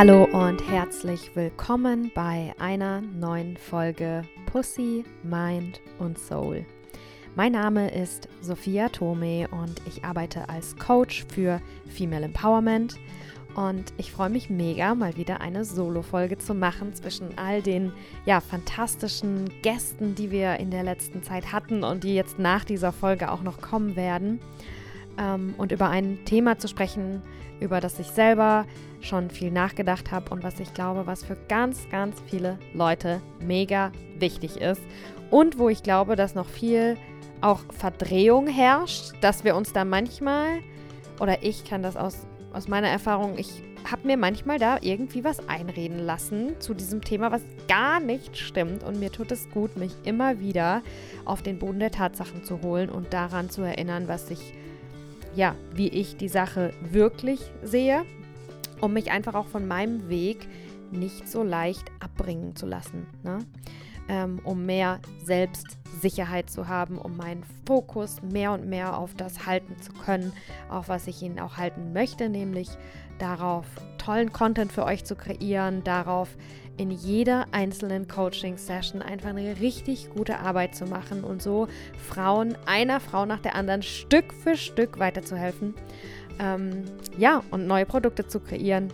Hallo und herzlich willkommen bei einer neuen Folge Pussy, Mind und Soul. Mein Name ist Sophia Tome und ich arbeite als Coach für Female Empowerment. Und ich freue mich mega, mal wieder eine Solo-Folge zu machen zwischen all den ja, fantastischen Gästen, die wir in der letzten Zeit hatten und die jetzt nach dieser Folge auch noch kommen werden. Ähm, und über ein Thema zu sprechen, über das ich selber schon viel nachgedacht habe und was ich glaube, was für ganz, ganz viele Leute mega wichtig ist. Und wo ich glaube, dass noch viel auch Verdrehung herrscht, dass wir uns da manchmal, oder ich kann das aus, aus meiner Erfahrung, ich habe mir manchmal da irgendwie was einreden lassen zu diesem Thema, was gar nicht stimmt. Und mir tut es gut, mich immer wieder auf den Boden der Tatsachen zu holen und daran zu erinnern, was ich, ja, wie ich die Sache wirklich sehe, um mich einfach auch von meinem Weg nicht so leicht abbringen zu lassen. Ne? ähm, um mehr Selbstsicherheit zu haben, um meinen Fokus mehr und mehr auf das halten zu können, auf was ich ihn auch halten möchte, nämlich darauf, tollen Content für euch zu kreieren, darauf, in jeder einzelnen Coaching-Session einfach eine richtig gute Arbeit zu machen und so Frauen, einer Frau nach der anderen, Stück für Stück weiterzuhelfen. Ähm, ja, und neue Produkte zu kreieren.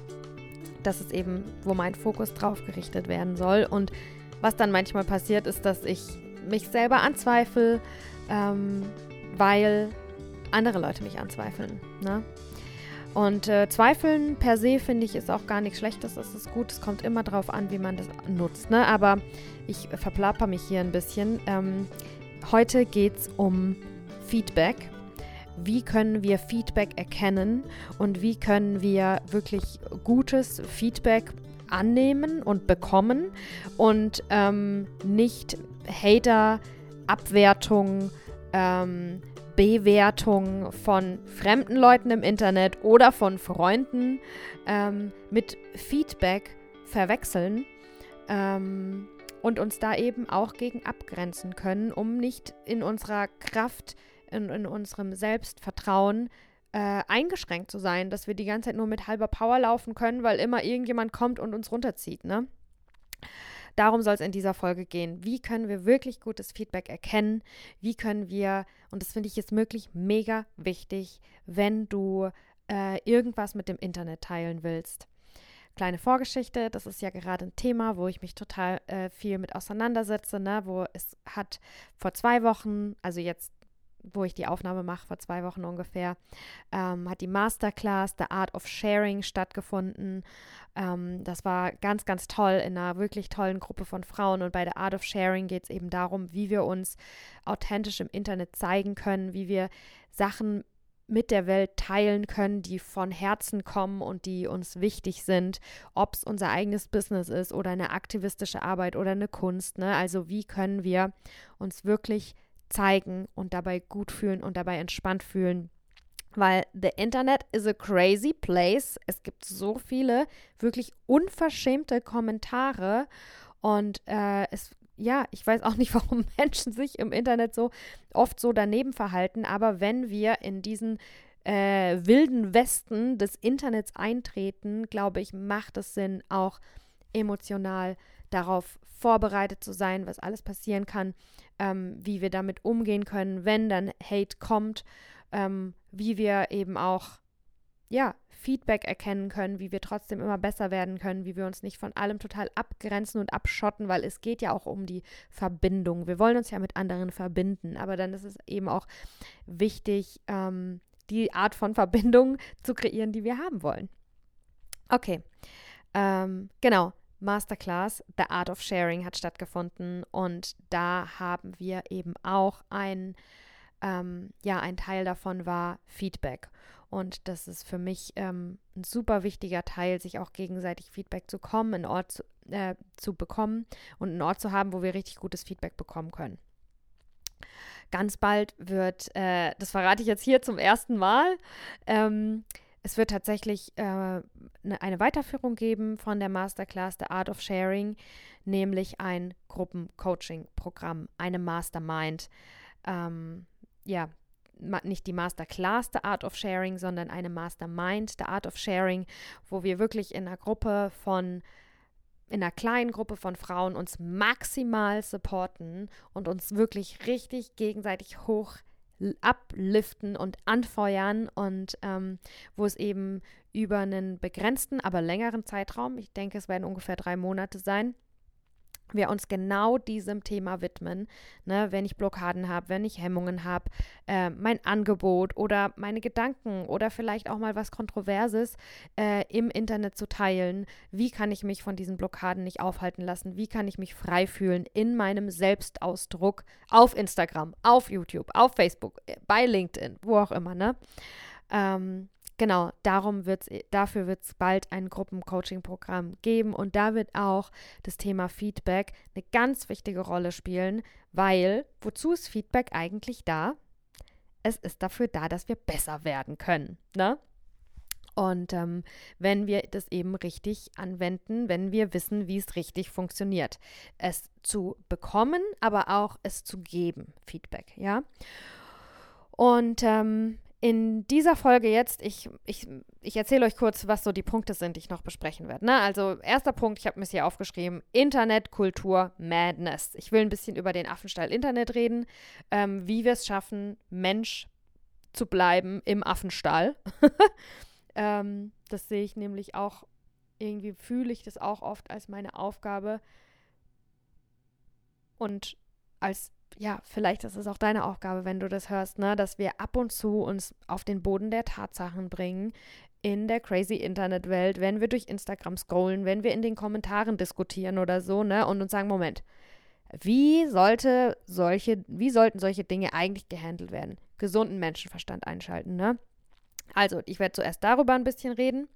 Das ist eben, wo mein Fokus drauf gerichtet werden soll. Und was dann manchmal passiert, ist, dass ich mich selber anzweifle, ähm, weil andere Leute mich anzweifeln. Ne? Und äh, Zweifeln per se finde ich ist auch gar nichts Schlechtes, das ist gut. Es kommt immer darauf an, wie man das nutzt. Ne? Aber ich verplaper mich hier ein bisschen. Ähm, heute geht es um Feedback. Wie können wir Feedback erkennen und wie können wir wirklich gutes Feedback annehmen und bekommen und ähm, nicht Hater, Abwertung, ähm, Bewertung von fremden Leuten im Internet oder von Freunden ähm, mit Feedback verwechseln ähm, und uns da eben auch gegen abgrenzen können, um nicht in unserer Kraft, in, in unserem Selbstvertrauen äh, eingeschränkt zu sein, dass wir die ganze Zeit nur mit halber Power laufen können, weil immer irgendjemand kommt und uns runterzieht, ne? Darum soll es in dieser Folge gehen. Wie können wir wirklich gutes Feedback erkennen? Wie können wir, und das finde ich jetzt wirklich mega wichtig, wenn du äh, irgendwas mit dem Internet teilen willst. Kleine Vorgeschichte, das ist ja gerade ein Thema, wo ich mich total äh, viel mit auseinandersetze, ne? wo es hat vor zwei Wochen, also jetzt wo ich die Aufnahme mache, vor zwei Wochen ungefähr, ähm, hat die Masterclass The Art of Sharing stattgefunden. Ähm, das war ganz, ganz toll in einer wirklich tollen Gruppe von Frauen. Und bei The Art of Sharing geht es eben darum, wie wir uns authentisch im Internet zeigen können, wie wir Sachen mit der Welt teilen können, die von Herzen kommen und die uns wichtig sind, ob es unser eigenes Business ist oder eine aktivistische Arbeit oder eine Kunst. Ne? Also wie können wir uns wirklich zeigen und dabei gut fühlen und dabei entspannt fühlen. Weil the Internet is a crazy place. Es gibt so viele wirklich unverschämte Kommentare und äh, es ja, ich weiß auch nicht, warum Menschen sich im Internet so oft so daneben verhalten, aber wenn wir in diesen äh, wilden Westen des Internets eintreten, glaube ich, macht es Sinn, auch emotional darauf vorbereitet zu sein, was alles passieren kann, ähm, wie wir damit umgehen können, wenn dann Hate kommt, ähm, wie wir eben auch ja, Feedback erkennen können, wie wir trotzdem immer besser werden können, wie wir uns nicht von allem total abgrenzen und abschotten, weil es geht ja auch um die Verbindung. Wir wollen uns ja mit anderen verbinden, aber dann ist es eben auch wichtig, ähm, die Art von Verbindung zu kreieren, die wir haben wollen. Okay, ähm, genau. Masterclass The Art of Sharing hat stattgefunden und da haben wir eben auch ein, ähm, ja, ein Teil davon war Feedback. Und das ist für mich ähm, ein super wichtiger Teil, sich auch gegenseitig Feedback zu kommen, einen Ort zu, äh, zu bekommen und einen Ort zu haben, wo wir richtig gutes Feedback bekommen können. Ganz bald wird, äh, das verrate ich jetzt hier zum ersten Mal, ähm, es wird tatsächlich äh, eine, eine Weiterführung geben von der Masterclass The Art of Sharing, nämlich ein Gruppencoaching-Programm, eine Mastermind. Ähm, ja, nicht die Masterclass The Art of Sharing, sondern eine Mastermind The Art of Sharing, wo wir wirklich in einer Gruppe von in einer kleinen Gruppe von Frauen uns maximal supporten und uns wirklich richtig gegenseitig hoch abliften und anfeuern und ähm, wo es eben über einen begrenzten, aber längeren Zeitraum, ich denke, es werden ungefähr drei Monate sein, wir uns genau diesem Thema widmen. Ne, wenn ich Blockaden habe, wenn ich Hemmungen habe, äh, mein Angebot oder meine Gedanken oder vielleicht auch mal was Kontroverses äh, im Internet zu teilen. Wie kann ich mich von diesen Blockaden nicht aufhalten lassen? Wie kann ich mich frei fühlen in meinem Selbstausdruck auf Instagram, auf YouTube, auf Facebook, äh, bei LinkedIn, wo auch immer, ne? Ähm, Genau, darum wird's, äh, dafür wird es bald ein Gruppencoaching-Programm geben und da wird auch das Thema Feedback eine ganz wichtige Rolle spielen, weil wozu ist Feedback eigentlich da? Es ist dafür da, dass wir besser werden können. Ne? Und ähm, wenn wir das eben richtig anwenden, wenn wir wissen, wie es richtig funktioniert. Es zu bekommen, aber auch es zu geben, Feedback, ja. Und ähm, in dieser Folge jetzt, ich, ich, ich erzähle euch kurz, was so die Punkte sind, die ich noch besprechen werde. Ne? Also, erster Punkt, ich habe mir es hier aufgeschrieben: Internetkultur Madness. Ich will ein bisschen über den Affenstall Internet reden, ähm, wie wir es schaffen, Mensch zu bleiben im Affenstall. ähm, das sehe ich nämlich auch, irgendwie fühle ich das auch oft als meine Aufgabe und als ja, vielleicht ist es auch deine Aufgabe, wenn du das hörst, ne, dass wir ab und zu uns auf den Boden der Tatsachen bringen in der crazy Internetwelt, wenn wir durch Instagram scrollen, wenn wir in den Kommentaren diskutieren oder so, ne, und uns sagen, Moment, wie sollte solche, wie sollten solche Dinge eigentlich gehandelt werden? Gesunden Menschenverstand einschalten, ne? Also, ich werde zuerst darüber ein bisschen reden.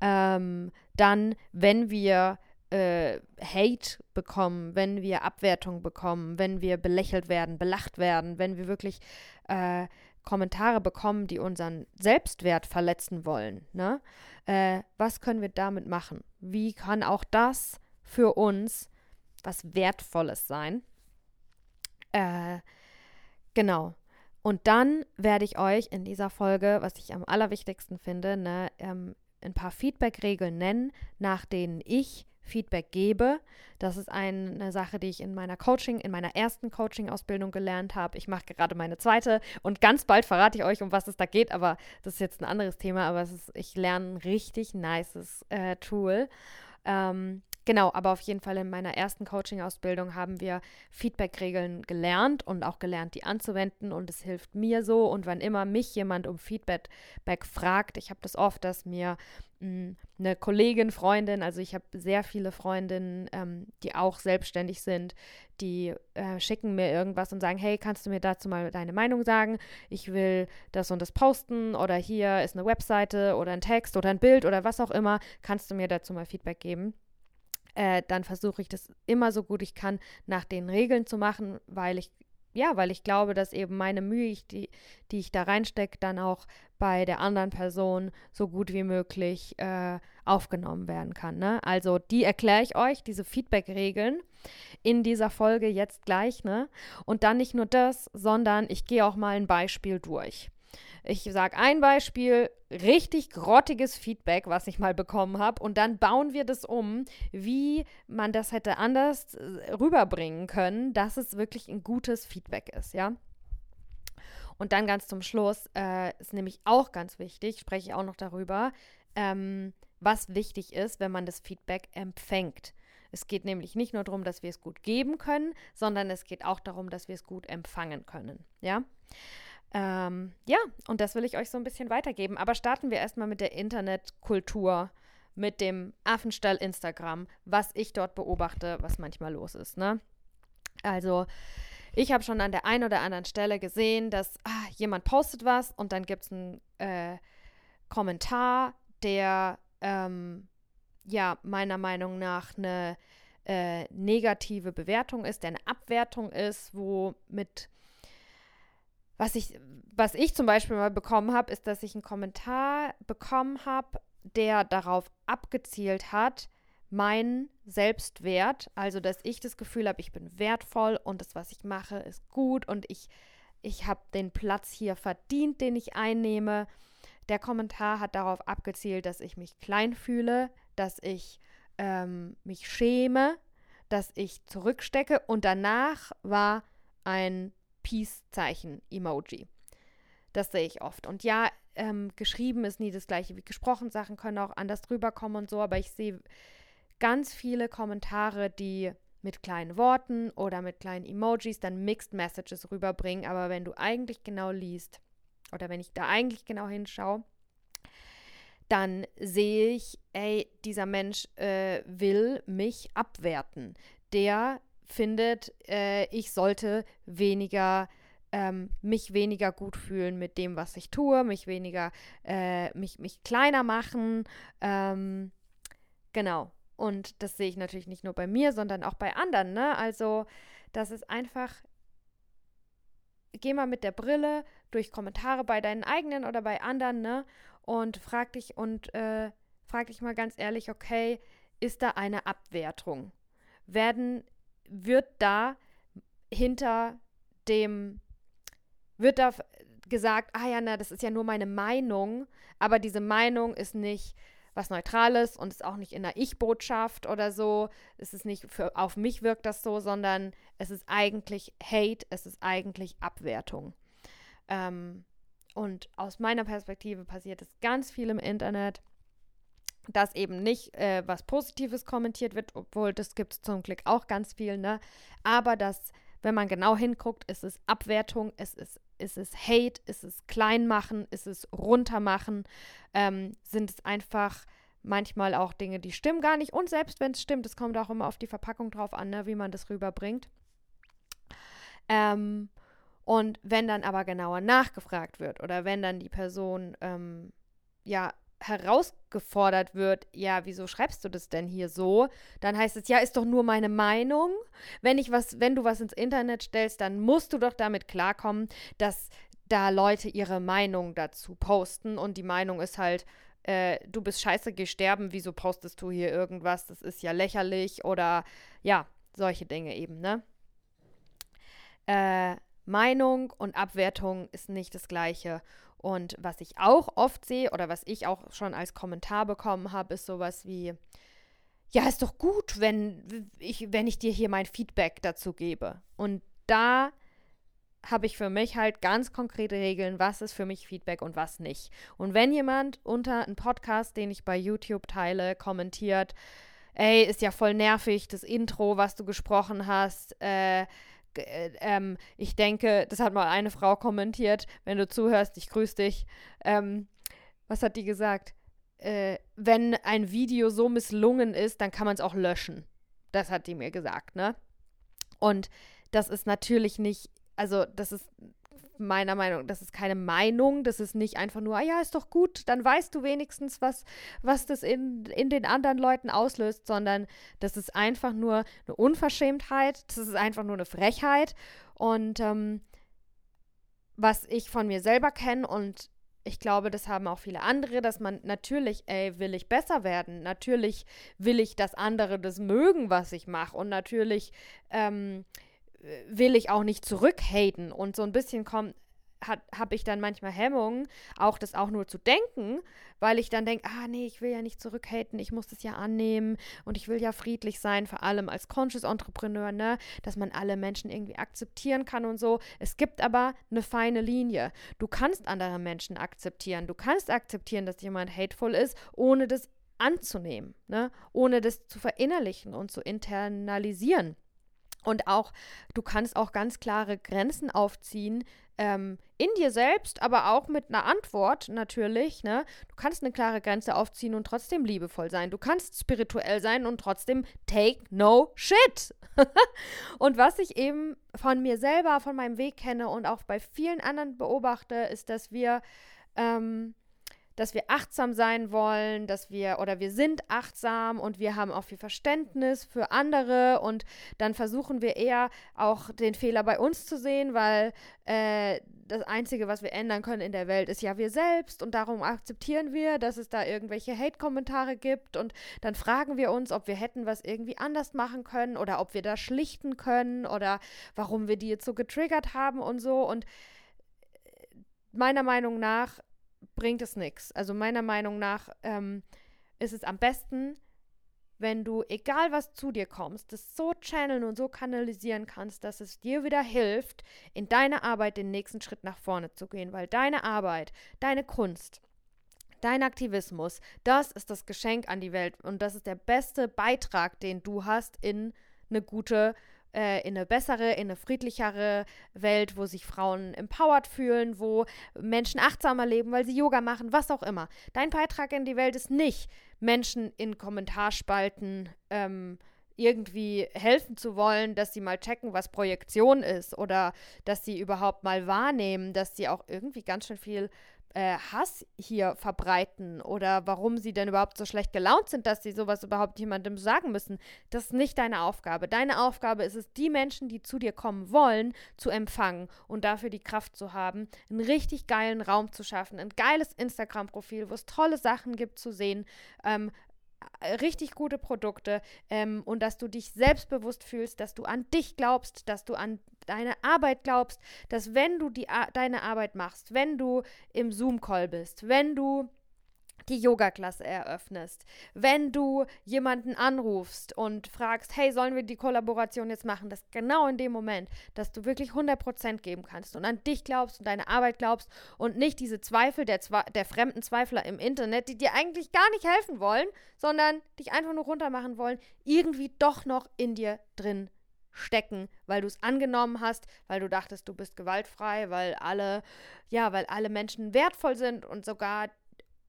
Ähm, dann, wenn wir äh, Hate bekommen, wenn wir Abwertung bekommen, wenn wir belächelt werden, belacht werden, wenn wir wirklich äh, Kommentare bekommen, die unseren Selbstwert verletzen wollen. Ne? Äh, was können wir damit machen? Wie kann auch das für uns was Wertvolles sein? Äh, genau. Und dann werde ich euch in dieser Folge, was ich am allerwichtigsten finde, ne, ähm, ein paar Feedback-Regeln nennen, nach denen ich Feedback gebe. Das ist eine Sache, die ich in meiner Coaching, in meiner ersten Coaching-Ausbildung gelernt habe. Ich mache gerade meine zweite und ganz bald verrate ich euch, um was es da geht, aber das ist jetzt ein anderes Thema, aber ist, ich lerne ein richtig nices äh, Tool. Ähm, Genau, aber auf jeden Fall in meiner ersten Coaching-Ausbildung haben wir Feedback-Regeln gelernt und auch gelernt, die anzuwenden. Und es hilft mir so. Und wann immer mich jemand um Feedback fragt, ich habe das oft, dass mir eine Kollegin, Freundin, also ich habe sehr viele Freundinnen, ähm, die auch selbstständig sind, die äh, schicken mir irgendwas und sagen, hey, kannst du mir dazu mal deine Meinung sagen? Ich will das und das posten oder hier ist eine Webseite oder ein Text oder ein Bild oder was auch immer. Kannst du mir dazu mal Feedback geben? äh, dann versuche ich das immer so gut ich kann nach den Regeln zu machen, weil ich ja, weil ich glaube, dass eben meine Mühe, die, die ich da reinstecke, dann auch bei der anderen Person so gut wie möglich äh, aufgenommen werden kann. Ne? Also die erkläre ich euch, diese Feedback-Regeln in dieser Folge jetzt gleich. Ne? Und dann nicht nur das, sondern ich gehe auch mal ein Beispiel durch. Ich sage ein Beispiel, richtig grottiges Feedback, was ich mal bekommen habe. Und dann bauen wir das um, wie man das hätte anders äh, rüberbringen können, dass es wirklich ein gutes Feedback ist, ja. Und dann ganz zum Schluss äh, ist nämlich auch ganz wichtig, spreche ich auch noch darüber, ähm, was wichtig ist, wenn man das Feedback empfängt. Es geht nämlich nicht nur darum, dass wir es gut geben können, sondern es geht auch darum, dass wir es gut empfangen können. Ja. Ähm, ja, und das will ich euch so ein bisschen weitergeben. Aber starten wir erstmal mit der Internetkultur, mit dem Affenstall Instagram, was ich dort beobachte, was manchmal los ist. Ne? Also, ich habe schon an der einen oder anderen Stelle gesehen, dass ah, jemand postet was und dann gibt es einen äh, Kommentar, der ähm, ja meiner Meinung nach eine äh, negative Bewertung ist, der eine Abwertung ist, wo mit was ich, was ich zum Beispiel mal bekommen habe, ist, dass ich einen Kommentar bekommen habe, der darauf abgezielt hat, meinen Selbstwert, also dass ich das Gefühl habe, ich bin wertvoll und das, was ich mache, ist gut und ich ich habe den Platz hier verdient, den ich einnehme. Der Kommentar hat darauf abgezielt, dass ich mich klein fühle, dass ich ähm, mich schäme, dass ich zurückstecke und danach war ein Peace-Zeichen-Emoji. Das sehe ich oft. Und ja, ähm, geschrieben ist nie das gleiche wie gesprochen. Sachen können auch anders rüberkommen und so, aber ich sehe ganz viele Kommentare, die mit kleinen Worten oder mit kleinen Emojis dann Mixed Messages rüberbringen. Aber wenn du eigentlich genau liest oder wenn ich da eigentlich genau hinschaue, dann sehe ich, ey, dieser Mensch äh, will mich abwerten. Der findet, äh, ich sollte weniger ähm, mich weniger gut fühlen mit dem, was ich tue, mich weniger, äh, mich, mich kleiner machen. Ähm, genau. Und das sehe ich natürlich nicht nur bei mir, sondern auch bei anderen. Ne? Also, das ist einfach, geh mal mit der Brille durch Kommentare bei deinen eigenen oder bei anderen, ne? Und frag dich und äh, frag dich mal ganz ehrlich, okay, ist da eine Abwertung? Werden, wird da hinter dem wird da gesagt, ah ja, na, das ist ja nur meine Meinung, aber diese Meinung ist nicht was Neutrales und ist auch nicht in einer Ich-Botschaft oder so. Es ist nicht für, auf mich wirkt das so, sondern es ist eigentlich Hate, es ist eigentlich Abwertung. Ähm, und aus meiner Perspektive passiert es ganz viel im Internet, dass eben nicht äh, was Positives kommentiert wird, obwohl das gibt es zum Glück auch ganz viel, ne? Aber dass, wenn man genau hinguckt, ist es Abwertung, es ist ist es Hate? Ist es Kleinmachen? Ist es Runtermachen? Ähm, sind es einfach manchmal auch Dinge, die stimmen gar nicht? Und selbst wenn es stimmt, es kommt auch immer auf die Verpackung drauf an, ne, wie man das rüberbringt. Ähm, und wenn dann aber genauer nachgefragt wird oder wenn dann die Person ähm, ja herausgefordert wird, ja, wieso schreibst du das denn hier so? Dann heißt es, ja, ist doch nur meine Meinung. Wenn ich was, wenn du was ins Internet stellst, dann musst du doch damit klarkommen, dass da Leute ihre Meinung dazu posten und die Meinung ist halt, äh, du bist scheiße, geh sterben, wieso postest du hier irgendwas? Das ist ja lächerlich oder ja, solche Dinge eben, ne? Äh, Meinung und Abwertung ist nicht das gleiche. Und was ich auch oft sehe oder was ich auch schon als Kommentar bekommen habe, ist sowas wie, ja, ist doch gut, wenn ich, wenn ich dir hier mein Feedback dazu gebe. Und da habe ich für mich halt ganz konkrete Regeln, was ist für mich Feedback und was nicht. Und wenn jemand unter einen Podcast, den ich bei YouTube teile, kommentiert, ey, ist ja voll nervig, das Intro, was du gesprochen hast, äh, äh, ähm, ich denke, das hat mal eine Frau kommentiert, wenn du zuhörst, ich grüße dich. Ähm, was hat die gesagt? Äh, wenn ein Video so misslungen ist, dann kann man es auch löschen. Das hat die mir gesagt, ne? Und das ist natürlich nicht, also das ist meiner Meinung, das ist keine Meinung, das ist nicht einfach nur, ah ja, ist doch gut, dann weißt du wenigstens, was, was das in, in den anderen Leuten auslöst, sondern das ist einfach nur eine Unverschämtheit, das ist einfach nur eine Frechheit. Und ähm, was ich von mir selber kenne und ich glaube, das haben auch viele andere, dass man natürlich, ey, will ich besser werden. Natürlich will ich, dass andere das mögen, was ich mache. Und natürlich ähm, will ich auch nicht zurückhaten und so ein bisschen kommt habe ich dann manchmal Hemmungen, auch das auch nur zu denken, weil ich dann denke, ah nee, ich will ja nicht zurückhaten, ich muss das ja annehmen und ich will ja friedlich sein, vor allem als Conscious Entrepreneur, ne, dass man alle Menschen irgendwie akzeptieren kann und so. Es gibt aber eine feine Linie. Du kannst andere Menschen akzeptieren, du kannst akzeptieren, dass jemand hateful ist, ohne das anzunehmen, ne, ohne das zu verinnerlichen und zu internalisieren. Und auch, du kannst auch ganz klare Grenzen aufziehen ähm, in dir selbst, aber auch mit einer Antwort natürlich. Ne? Du kannst eine klare Grenze aufziehen und trotzdem liebevoll sein. Du kannst spirituell sein und trotzdem take no shit. und was ich eben von mir selber, von meinem Weg kenne und auch bei vielen anderen beobachte, ist, dass wir ähm, dass wir achtsam sein wollen, dass wir oder wir sind achtsam und wir haben auch viel Verständnis für andere. Und dann versuchen wir eher auch den Fehler bei uns zu sehen, weil äh, das Einzige, was wir ändern können in der Welt, ist ja wir selbst. Und darum akzeptieren wir, dass es da irgendwelche Hate-Kommentare gibt. Und dann fragen wir uns, ob wir hätten was irgendwie anders machen können oder ob wir da schlichten können oder warum wir die jetzt so getriggert haben und so. Und meiner Meinung nach bringt es nichts. Also meiner Meinung nach ähm, ist es am besten, wenn du, egal was zu dir kommst, das so channeln und so kanalisieren kannst, dass es dir wieder hilft, in deiner Arbeit den nächsten Schritt nach vorne zu gehen, weil deine Arbeit, deine Kunst, dein Aktivismus, das ist das Geschenk an die Welt und das ist der beste Beitrag, den du hast in eine gute äh, in eine bessere, in eine friedlichere Welt, wo sich Frauen empowered fühlen, wo Menschen achtsamer leben, weil sie Yoga machen, was auch immer. Dein Beitrag in die Welt ist nicht, Menschen in Kommentarspalten ähm, irgendwie helfen zu wollen, dass sie mal checken, was Projektion ist oder dass sie überhaupt mal wahrnehmen, dass sie auch irgendwie ganz schön viel äh, Hass hier verbreiten oder warum sie denn überhaupt so schlecht gelaunt sind, dass sie sowas überhaupt jemandem sagen müssen. Das ist nicht deine Aufgabe. Deine Aufgabe ist es, die Menschen, die zu dir kommen wollen, zu empfangen und dafür die Kraft zu haben, einen richtig geilen Raum zu schaffen, ein geiles Instagram-Profil, wo es tolle Sachen gibt zu sehen, ähm, äh, richtig gute Produkte ähm, und dass du dich selbstbewusst fühlst, dass du an dich glaubst, dass du an deine Arbeit glaubst, dass wenn du die, deine Arbeit machst, wenn du im Zoom-Call bist, wenn du die Yoga-Klasse eröffnest, wenn du jemanden anrufst und fragst, hey, sollen wir die Kollaboration jetzt machen, dass genau in dem Moment, dass du wirklich 100% geben kannst und an dich glaubst und deine Arbeit glaubst und nicht diese Zweifel der, der fremden Zweifler im Internet, die dir eigentlich gar nicht helfen wollen, sondern dich einfach nur runtermachen wollen, irgendwie doch noch in dir drin stecken, weil du es angenommen hast, weil du dachtest, du bist gewaltfrei, weil alle, ja, weil alle Menschen wertvoll sind und sogar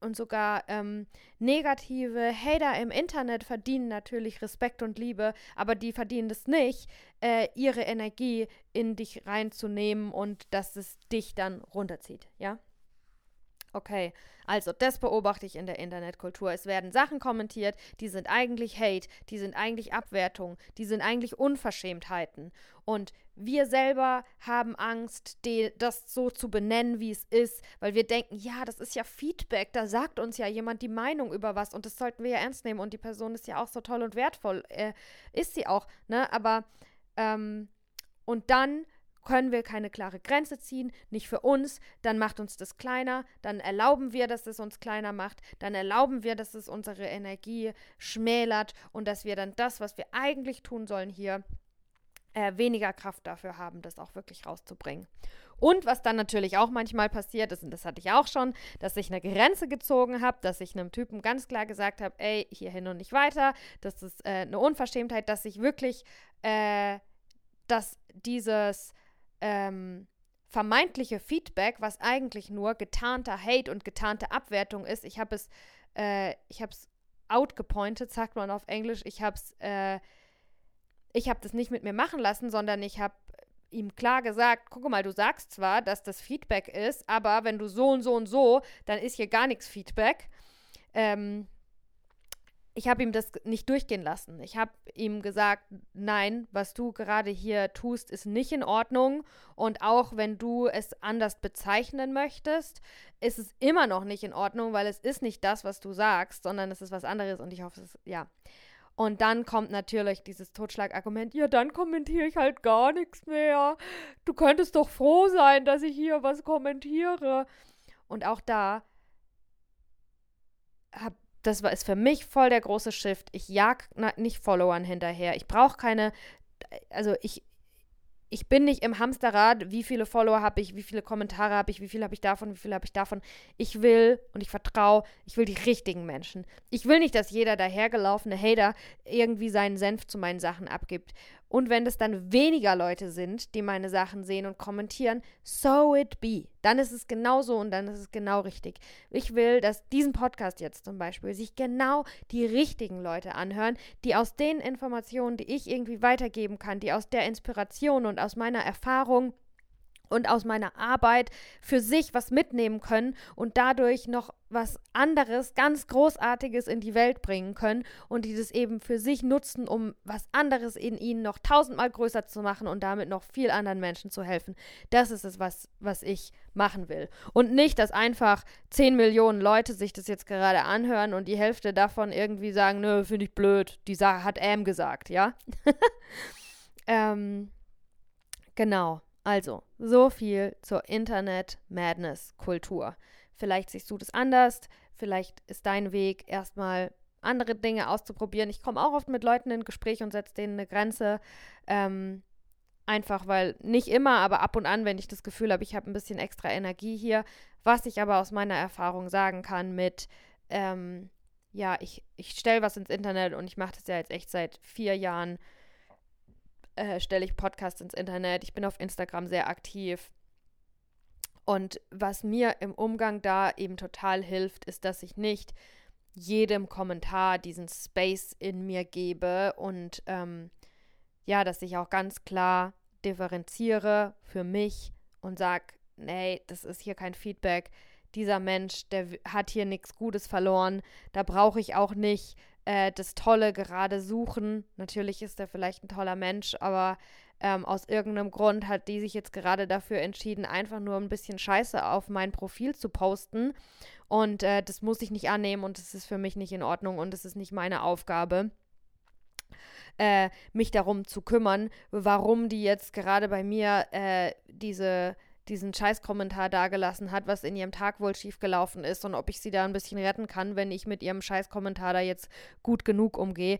und sogar ähm, negative Hater im Internet verdienen natürlich Respekt und Liebe, aber die verdienen es nicht, äh, ihre Energie in dich reinzunehmen und dass es dich dann runterzieht, ja? Okay, also das beobachte ich in der Internetkultur. Es werden Sachen kommentiert, die sind eigentlich Hate, die sind eigentlich Abwertung, die sind eigentlich Unverschämtheiten. Und wir selber haben Angst, das so zu benennen, wie es ist, weil wir denken, ja, das ist ja Feedback, da sagt uns ja jemand die Meinung über was und das sollten wir ja ernst nehmen und die Person ist ja auch so toll und wertvoll. Äh, ist sie auch, ne? Aber, ähm, und dann können wir keine klare Grenze ziehen, nicht für uns, dann macht uns das kleiner, dann erlauben wir, dass es uns kleiner macht, dann erlauben wir, dass es unsere Energie schmälert und dass wir dann das, was wir eigentlich tun sollen hier, äh, weniger Kraft dafür haben, das auch wirklich rauszubringen. Und was dann natürlich auch manchmal passiert ist, und das hatte ich auch schon, dass ich eine Grenze gezogen habe, dass ich einem Typen ganz klar gesagt habe, ey, hierhin und nicht weiter, das ist äh, eine Unverschämtheit, dass ich wirklich, äh, dass dieses ähm, vermeintliche Feedback, was eigentlich nur getarnter Hate und getarnte Abwertung ist. Ich habe es, äh, ich habe es outgepointed, sagt man auf Englisch. Ich habe es, äh, ich habe das nicht mit mir machen lassen, sondern ich habe ihm klar gesagt, guck mal, du sagst zwar, dass das Feedback ist, aber wenn du so und so und so, dann ist hier gar nichts Feedback. Ähm, ich habe ihm das nicht durchgehen lassen. Ich habe ihm gesagt, nein, was du gerade hier tust, ist nicht in Ordnung. Und auch wenn du es anders bezeichnen möchtest, ist es immer noch nicht in Ordnung, weil es ist nicht das, was du sagst, sondern es ist was anderes. Und ich hoffe, es ist, ja. Und dann kommt natürlich dieses Totschlagargument, ja, dann kommentiere ich halt gar nichts mehr. Du könntest doch froh sein, dass ich hier was kommentiere. Und auch da habe das war, ist für mich voll der große Shift. Ich jag nicht Followern hinterher. Ich brauche keine, also ich, ich bin nicht im Hamsterrad, wie viele Follower habe ich, wie viele Kommentare habe ich, wie viel habe ich davon, wie viel habe ich davon. Ich will und ich vertraue, ich will die richtigen Menschen. Ich will nicht, dass jeder dahergelaufene Hater irgendwie seinen Senf zu meinen Sachen abgibt. Und wenn es dann weniger Leute sind, die meine Sachen sehen und kommentieren, so it be. Dann ist es genau so und dann ist es genau richtig. Ich will, dass diesen Podcast jetzt zum Beispiel sich genau die richtigen Leute anhören, die aus den Informationen, die ich irgendwie weitergeben kann, die aus der Inspiration und aus meiner Erfahrung und aus meiner Arbeit für sich was mitnehmen können und dadurch noch was anderes, ganz Großartiges in die Welt bringen können und die das eben für sich nutzen, um was anderes in ihnen noch tausendmal größer zu machen und damit noch viel anderen Menschen zu helfen. Das ist es, was, was ich machen will. Und nicht, dass einfach 10 Millionen Leute sich das jetzt gerade anhören und die Hälfte davon irgendwie sagen, nö, finde ich blöd, die Sache hat Am gesagt, ja? ähm, genau. Also, so viel zur Internet-Madness-Kultur. Vielleicht siehst du das anders, vielleicht ist dein Weg erstmal andere Dinge auszuprobieren. Ich komme auch oft mit Leuten in Gespräch und setze denen eine Grenze. Ähm, einfach weil nicht immer, aber ab und an, wenn ich das Gefühl habe, ich habe ein bisschen extra Energie hier. Was ich aber aus meiner Erfahrung sagen kann mit, ähm, ja, ich, ich stelle was ins Internet und ich mache das ja jetzt echt seit vier Jahren äh, stelle ich Podcasts ins Internet. Ich bin auf Instagram sehr aktiv. Und was mir im Umgang da eben total hilft, ist, dass ich nicht jedem Kommentar diesen Space in mir gebe und ähm, ja, dass ich auch ganz klar differenziere für mich und sage, nee, das ist hier kein Feedback. Dieser Mensch, der hat hier nichts Gutes verloren. Da brauche ich auch nicht äh, das Tolle gerade suchen. Natürlich ist er vielleicht ein toller Mensch, aber ähm, aus irgendeinem Grund hat die sich jetzt gerade dafür entschieden, einfach nur ein bisschen Scheiße auf mein Profil zu posten. Und äh, das muss ich nicht annehmen und das ist für mich nicht in Ordnung und es ist nicht meine Aufgabe. Äh, mich darum zu kümmern, warum die jetzt gerade bei mir äh, diese diesen Scheißkommentar dagelassen hat, was in ihrem Tag wohl schiefgelaufen ist und ob ich sie da ein bisschen retten kann, wenn ich mit ihrem Scheißkommentar da jetzt gut genug umgehe,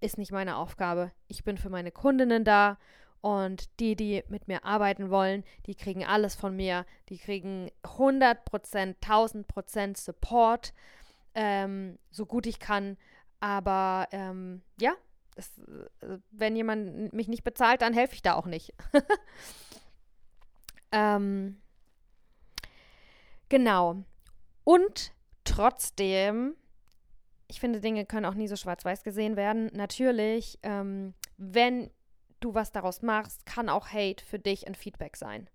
ist nicht meine Aufgabe. Ich bin für meine Kundinnen da und die, die mit mir arbeiten wollen, die kriegen alles von mir. Die kriegen 100%, 1000% Support, ähm, so gut ich kann. Aber ähm, ja, das, äh, wenn jemand mich nicht bezahlt, dann helfe ich da auch nicht. Ähm, genau. Und trotzdem, ich finde, Dinge können auch nie so schwarz-weiß gesehen werden. Natürlich, ähm, wenn du was daraus machst, kann auch Hate für dich ein Feedback sein.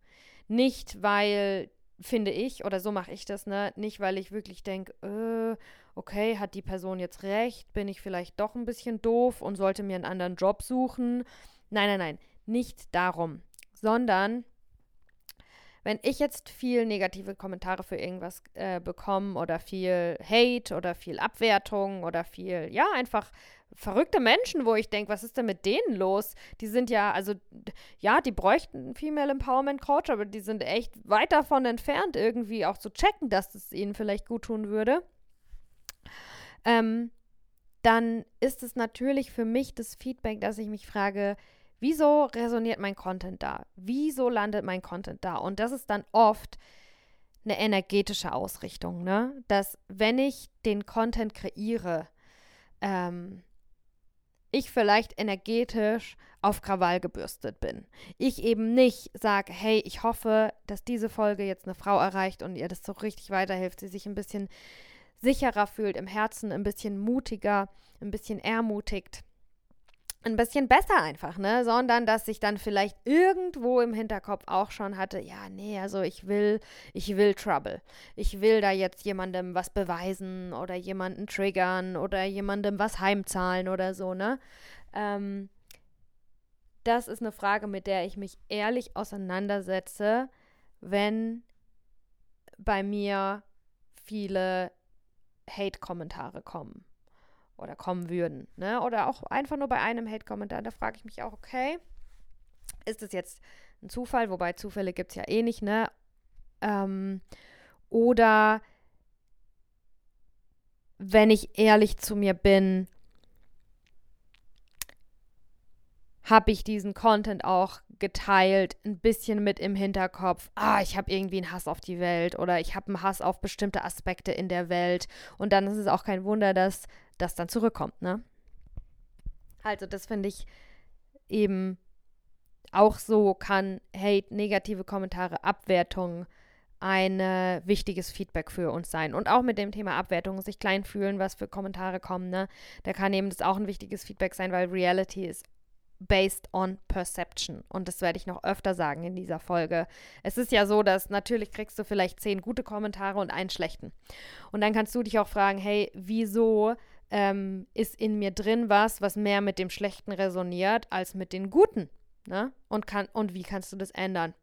Nicht, weil, finde ich, oder so mache ich das, ne? Nicht, weil ich wirklich denke, äh, okay, hat die Person jetzt recht, bin ich vielleicht doch ein bisschen doof und sollte mir einen anderen Job suchen. Nein, nein, nein, nicht darum, sondern wenn ich jetzt viel negative Kommentare für irgendwas äh, bekomme oder viel Hate oder viel Abwertung oder viel, ja, einfach verrückte Menschen, wo ich denke, was ist denn mit denen los? Die sind ja, also, ja, die bräuchten einen Female Empowerment Coach, aber die sind echt weit davon entfernt, irgendwie auch zu checken, dass es ihnen vielleicht gut tun würde. Ähm, dann ist es natürlich für mich das Feedback, dass ich mich frage, Wieso resoniert mein Content da? Wieso landet mein Content da? Und das ist dann oft eine energetische Ausrichtung, ne? Dass wenn ich den Content kreiere, ähm, ich vielleicht energetisch auf Krawall gebürstet bin. Ich eben nicht sage, hey, ich hoffe, dass diese Folge jetzt eine Frau erreicht und ihr das so richtig weiterhilft, sie sich ein bisschen sicherer fühlt im Herzen, ein bisschen mutiger, ein bisschen ermutigt ein bisschen besser einfach, ne? Sondern dass ich dann vielleicht irgendwo im Hinterkopf auch schon hatte, ja, nee, also ich will, ich will Trouble. Ich will da jetzt jemandem was beweisen oder jemanden triggern oder jemandem was heimzahlen oder so, ne? Ähm, das ist eine Frage, mit der ich mich ehrlich auseinandersetze, wenn bei mir viele Hate-Kommentare kommen oder kommen würden. Ne? Oder auch einfach nur bei einem Hate-Kommentar. Da frage ich mich auch, okay, ist das jetzt ein Zufall? Wobei Zufälle gibt es ja eh nicht, ne? Ähm, oder wenn ich ehrlich zu mir bin, habe ich diesen Content auch geteilt, ein bisschen mit im Hinterkopf, ah, ich habe irgendwie einen Hass auf die Welt oder ich habe einen Hass auf bestimmte Aspekte in der Welt. Und dann ist es auch kein Wunder, dass das dann zurückkommt, ne? Also, das finde ich eben auch so kann Hate, negative Kommentare, Abwertungen ein wichtiges Feedback für uns sein. Und auch mit dem Thema Abwertung, sich klein fühlen, was für Kommentare kommen, ne? Da kann eben das auch ein wichtiges Feedback sein, weil Reality ist based on perception. Und das werde ich noch öfter sagen in dieser Folge. Es ist ja so, dass natürlich kriegst du vielleicht zehn gute Kommentare und einen schlechten. Und dann kannst du dich auch fragen, hey, wieso ähm, ist in mir drin was, was mehr mit dem Schlechten resoniert als mit den Guten? Ne? Und, kann, und wie kannst du das ändern?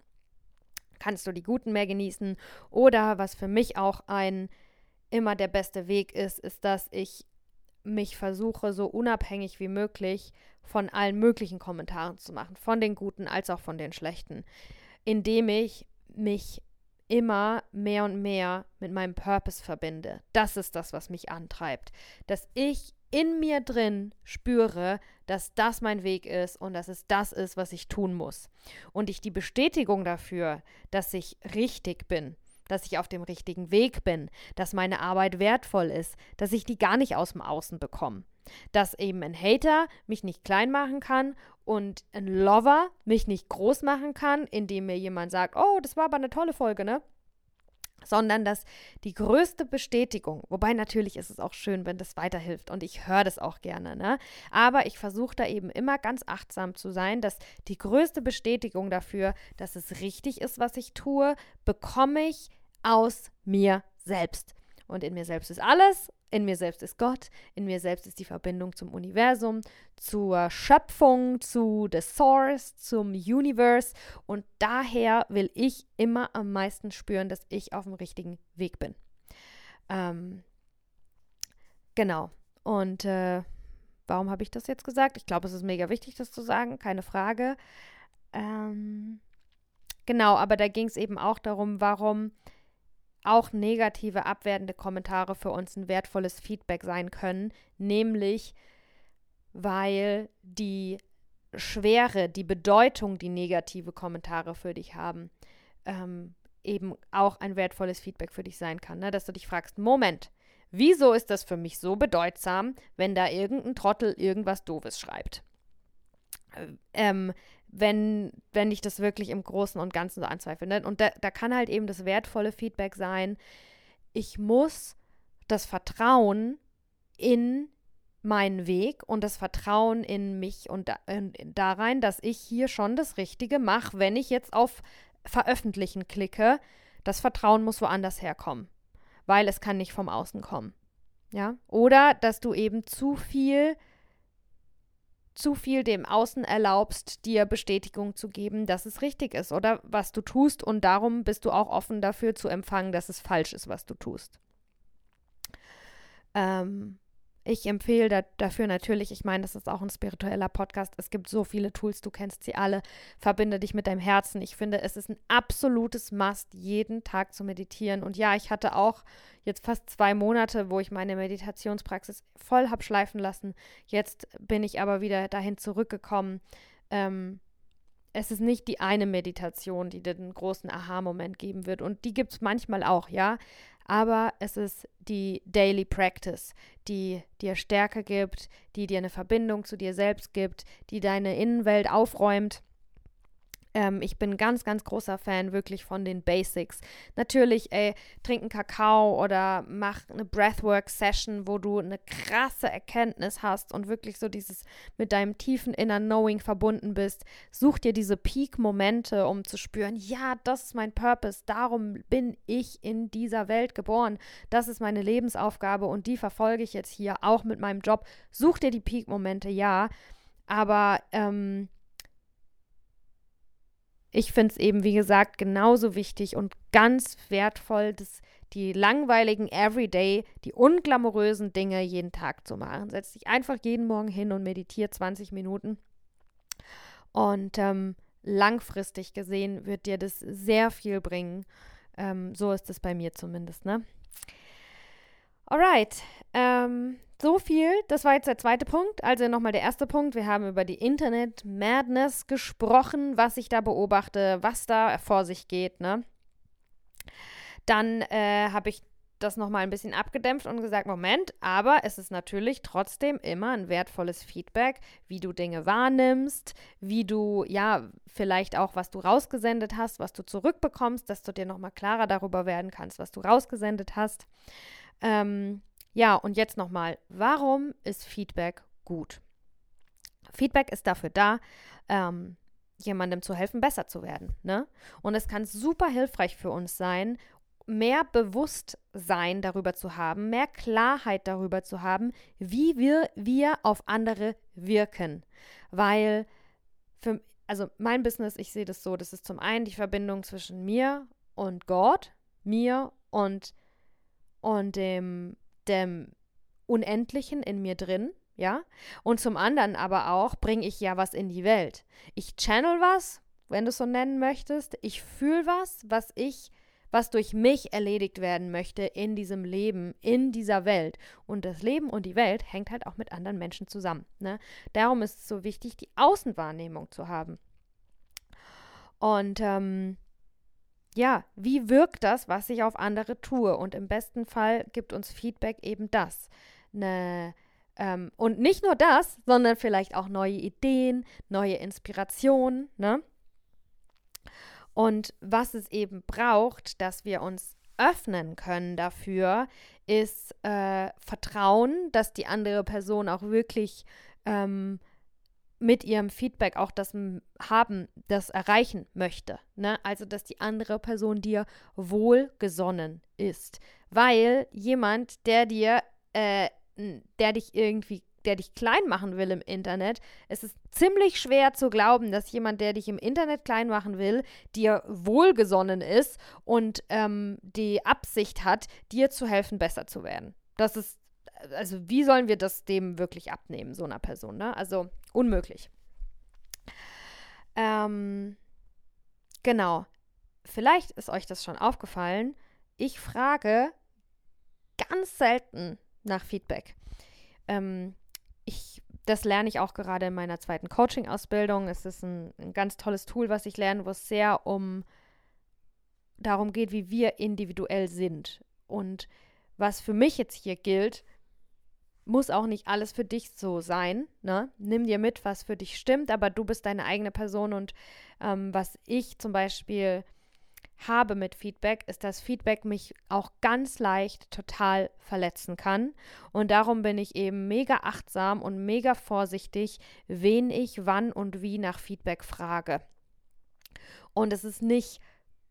Kannst du die Guten mehr genießen? Oder was für mich auch ein immer der beste Weg ist, ist, dass ich mich versuche, so unabhängig wie möglich von allen möglichen Kommentaren zu machen, von den guten als auch von den schlechten, indem ich mich immer mehr und mehr mit meinem Purpose verbinde. Das ist das, was mich antreibt, dass ich in mir drin spüre, dass das mein Weg ist und dass es das ist, was ich tun muss. Und ich die Bestätigung dafür, dass ich richtig bin, dass ich auf dem richtigen Weg bin, dass meine Arbeit wertvoll ist, dass ich die gar nicht aus dem Außen bekomme. Dass eben ein Hater mich nicht klein machen kann und ein Lover mich nicht groß machen kann, indem mir jemand sagt, oh, das war aber eine tolle Folge, ne? Sondern dass die größte Bestätigung, wobei natürlich ist es auch schön, wenn das weiterhilft und ich höre das auch gerne, ne? Aber ich versuche da eben immer ganz achtsam zu sein, dass die größte Bestätigung dafür, dass es richtig ist, was ich tue, bekomme ich aus mir selbst. Und in mir selbst ist alles in mir selbst ist Gott, in mir selbst ist die Verbindung zum Universum, zur Schöpfung, zu the Source, zum Universe. Und daher will ich immer am meisten spüren, dass ich auf dem richtigen Weg bin. Ähm, genau. Und äh, warum habe ich das jetzt gesagt? Ich glaube, es ist mega wichtig, das zu sagen, keine Frage. Ähm, genau, aber da ging es eben auch darum, warum auch negative, abwertende Kommentare für uns ein wertvolles Feedback sein können, nämlich weil die Schwere, die Bedeutung, die negative Kommentare für dich haben, ähm, eben auch ein wertvolles Feedback für dich sein kann. Ne? Dass du dich fragst, Moment, wieso ist das für mich so bedeutsam, wenn da irgendein Trottel irgendwas Doofes schreibt? Ähm, wenn, wenn ich das wirklich im Großen und Ganzen so anzweifle. Ne? Und da, da kann halt eben das wertvolle Feedback sein, ich muss das Vertrauen in meinen Weg und das Vertrauen in mich und da, äh, da rein, dass ich hier schon das Richtige mache, wenn ich jetzt auf Veröffentlichen klicke. Das Vertrauen muss woanders herkommen, weil es kann nicht vom Außen kommen. Ja? Oder dass du eben zu viel zu viel dem Außen erlaubst, dir Bestätigung zu geben, dass es richtig ist oder was du tust und darum bist du auch offen dafür zu empfangen, dass es falsch ist, was du tust. Ähm, ich empfehle da, dafür natürlich, ich meine, das ist auch ein spiritueller Podcast. Es gibt so viele Tools, du kennst sie alle. Verbinde dich mit deinem Herzen. Ich finde, es ist ein absolutes Must, jeden Tag zu meditieren. Und ja, ich hatte auch jetzt fast zwei Monate, wo ich meine Meditationspraxis voll habe schleifen lassen. Jetzt bin ich aber wieder dahin zurückgekommen. Ähm, es ist nicht die eine Meditation, die dir den großen Aha-Moment geben wird. Und die gibt es manchmal auch, ja aber es ist die Daily Practice, die dir Stärke gibt, die dir eine Verbindung zu dir selbst gibt, die deine Innenwelt aufräumt ähm, ich bin ganz, ganz großer Fan wirklich von den Basics. Natürlich, ey, trink einen Kakao oder mach eine Breathwork-Session, wo du eine krasse Erkenntnis hast und wirklich so dieses mit deinem tiefen Inner Knowing verbunden bist. Such dir diese Peak-Momente, um zu spüren, ja, das ist mein Purpose, darum bin ich in dieser Welt geboren. Das ist meine Lebensaufgabe und die verfolge ich jetzt hier auch mit meinem Job. Such dir die Peak-Momente, ja. Aber ähm, ich finde es eben, wie gesagt, genauso wichtig und ganz wertvoll, dass die langweiligen Everyday, die unglamourösen Dinge jeden Tag zu machen. Setz dich einfach jeden Morgen hin und meditiere 20 Minuten. Und ähm, langfristig gesehen wird dir das sehr viel bringen. Ähm, so ist es bei mir zumindest, ne? Alright. Ähm, so viel, das war jetzt der zweite Punkt. Also nochmal der erste Punkt. Wir haben über die Internet Madness gesprochen, was ich da beobachte, was da vor sich geht. Ne? Dann äh, habe ich das nochmal ein bisschen abgedämpft und gesagt, Moment, aber es ist natürlich trotzdem immer ein wertvolles Feedback, wie du Dinge wahrnimmst, wie du, ja, vielleicht auch, was du rausgesendet hast, was du zurückbekommst, dass du dir nochmal klarer darüber werden kannst, was du rausgesendet hast. Ähm, ja, und jetzt nochmal, warum ist Feedback gut? Feedback ist dafür da, ähm, jemandem zu helfen, besser zu werden. Ne? Und es kann super hilfreich für uns sein, mehr Bewusstsein darüber zu haben, mehr Klarheit darüber zu haben, wie wir, wir auf andere wirken. Weil für, also mein Business, ich sehe das so, das ist zum einen die Verbindung zwischen mir und Gott, mir und, und dem, dem Unendlichen in mir drin, ja. Und zum anderen aber auch bringe ich ja was in die Welt. Ich channel was, wenn du es so nennen möchtest. Ich fühle was, was ich was durch mich erledigt werden möchte in diesem Leben, in dieser Welt. Und das Leben und die Welt hängt halt auch mit anderen Menschen zusammen. Ne? Darum ist es so wichtig, die Außenwahrnehmung zu haben. Und ähm, ja, wie wirkt das, was ich auf andere tue? Und im besten Fall gibt uns Feedback eben das. Eine ähm, und nicht nur das, sondern vielleicht auch neue Ideen, neue Inspirationen, ne? Und was es eben braucht, dass wir uns öffnen können dafür, ist äh, Vertrauen, dass die andere Person auch wirklich ähm, mit ihrem Feedback auch das haben, das erreichen möchte. Ne? Also, dass die andere Person dir wohlgesonnen ist. Weil jemand, der dir, äh, der dich irgendwie der dich klein machen will im Internet. Es ist ziemlich schwer zu glauben, dass jemand, der dich im Internet klein machen will, dir wohlgesonnen ist und ähm, die Absicht hat, dir zu helfen, besser zu werden. Das ist, also wie sollen wir das dem wirklich abnehmen, so einer Person? Ne? Also unmöglich. Ähm, genau. Vielleicht ist euch das schon aufgefallen. Ich frage ganz selten nach Feedback. Ähm, ich, das lerne ich auch gerade in meiner zweiten Coaching-Ausbildung. Es ist ein, ein ganz tolles Tool, was ich lerne, wo es sehr um darum geht, wie wir individuell sind. Und was für mich jetzt hier gilt, muss auch nicht alles für dich so sein. Ne? Nimm dir mit, was für dich stimmt, aber du bist deine eigene Person und ähm, was ich zum Beispiel habe mit Feedback, ist, dass Feedback mich auch ganz leicht total verletzen kann. Und darum bin ich eben mega achtsam und mega vorsichtig, wen ich wann und wie nach Feedback frage. Und es ist nicht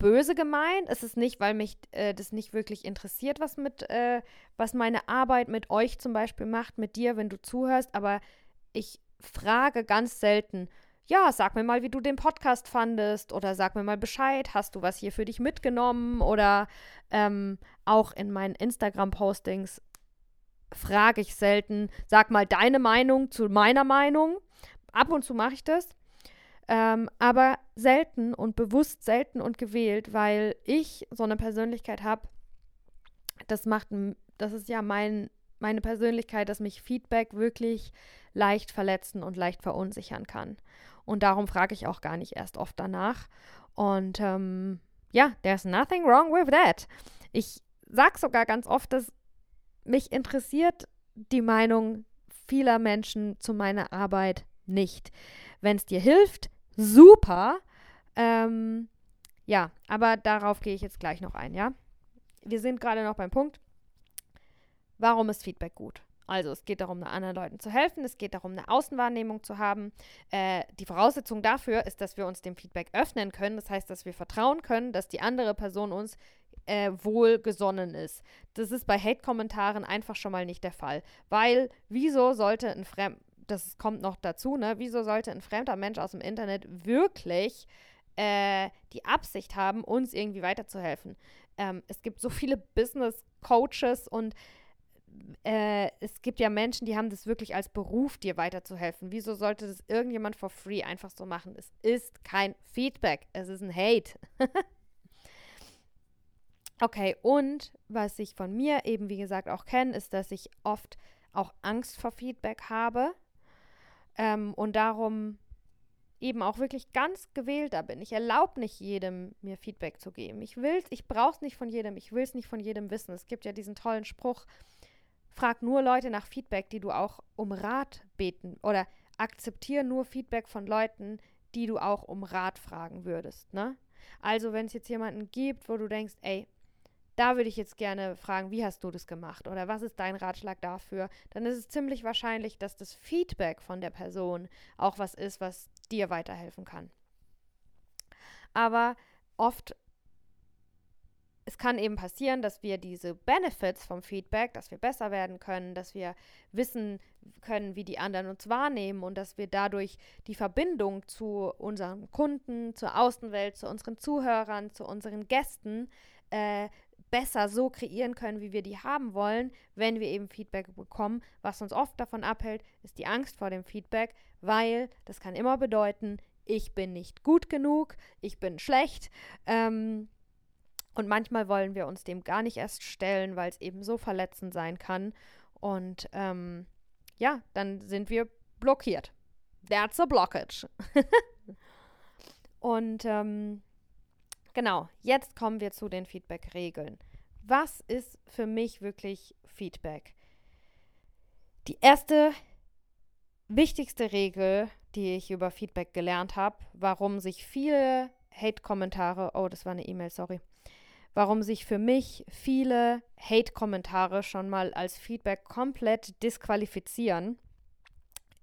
böse gemeint, es ist nicht, weil mich äh, das nicht wirklich interessiert, was mit, äh, was meine Arbeit mit euch zum Beispiel macht, mit dir, wenn du zuhörst, aber ich frage ganz selten, ja, sag mir mal, wie du den Podcast fandest oder sag mir mal Bescheid, hast du was hier für dich mitgenommen? Oder ähm, auch in meinen Instagram-Postings frage ich selten, sag mal deine Meinung zu meiner Meinung. Ab und zu mache ich das, ähm, aber selten und bewusst selten und gewählt, weil ich so eine Persönlichkeit habe, das macht, das ist ja mein, meine Persönlichkeit, dass mich Feedback wirklich leicht verletzen und leicht verunsichern kann. Und darum frage ich auch gar nicht erst oft danach. Und ähm, ja, there's nothing wrong with that. Ich sage sogar ganz oft, dass mich interessiert die Meinung vieler Menschen zu meiner Arbeit nicht. Wenn es dir hilft, super. Ähm, ja, aber darauf gehe ich jetzt gleich noch ein, ja. Wir sind gerade noch beim Punkt. Warum ist Feedback gut? Also es geht darum, anderen Leuten zu helfen, es geht darum, eine Außenwahrnehmung zu haben. Äh, die Voraussetzung dafür ist, dass wir uns dem Feedback öffnen können. Das heißt, dass wir vertrauen können, dass die andere Person uns äh, wohlgesonnen ist. Das ist bei Hate-Kommentaren einfach schon mal nicht der Fall. Weil, wieso sollte ein Fremd, das kommt noch dazu, ne? Wieso sollte ein fremder Mensch aus dem Internet wirklich äh, die Absicht haben, uns irgendwie weiterzuhelfen? Ähm, es gibt so viele Business-Coaches und äh, es gibt ja Menschen, die haben das wirklich als Beruf, dir weiterzuhelfen. Wieso sollte das irgendjemand for free einfach so machen? Es ist kein Feedback, es ist ein Hate. okay, und was ich von mir eben, wie gesagt, auch kenne, ist, dass ich oft auch Angst vor Feedback habe ähm, und darum eben auch wirklich ganz gewählter bin. Ich erlaube nicht jedem, mir Feedback zu geben. Ich will ich brauche es nicht von jedem, ich will es nicht von jedem wissen. Es gibt ja diesen tollen Spruch, frag nur Leute nach Feedback, die du auch um Rat beten oder akzeptiere nur Feedback von Leuten, die du auch um Rat fragen würdest, ne? Also, wenn es jetzt jemanden gibt, wo du denkst, ey, da würde ich jetzt gerne fragen, wie hast du das gemacht oder was ist dein Ratschlag dafür? Dann ist es ziemlich wahrscheinlich, dass das Feedback von der Person auch was ist, was dir weiterhelfen kann. Aber oft es kann eben passieren, dass wir diese Benefits vom Feedback, dass wir besser werden können, dass wir wissen können, wie die anderen uns wahrnehmen und dass wir dadurch die Verbindung zu unseren Kunden, zur Außenwelt, zu unseren Zuhörern, zu unseren Gästen äh, besser so kreieren können, wie wir die haben wollen, wenn wir eben Feedback bekommen. Was uns oft davon abhält, ist die Angst vor dem Feedback, weil das kann immer bedeuten, ich bin nicht gut genug, ich bin schlecht. Ähm, und manchmal wollen wir uns dem gar nicht erst stellen, weil es eben so verletzend sein kann. Und ähm, ja, dann sind wir blockiert. That's a blockage. und ähm, genau, jetzt kommen wir zu den Feedback-Regeln. Was ist für mich wirklich Feedback? Die erste wichtigste Regel, die ich über Feedback gelernt habe, warum sich viele Hate-Kommentare, oh, das war eine E-Mail, sorry, warum sich für mich viele Hate-Kommentare schon mal als Feedback komplett disqualifizieren,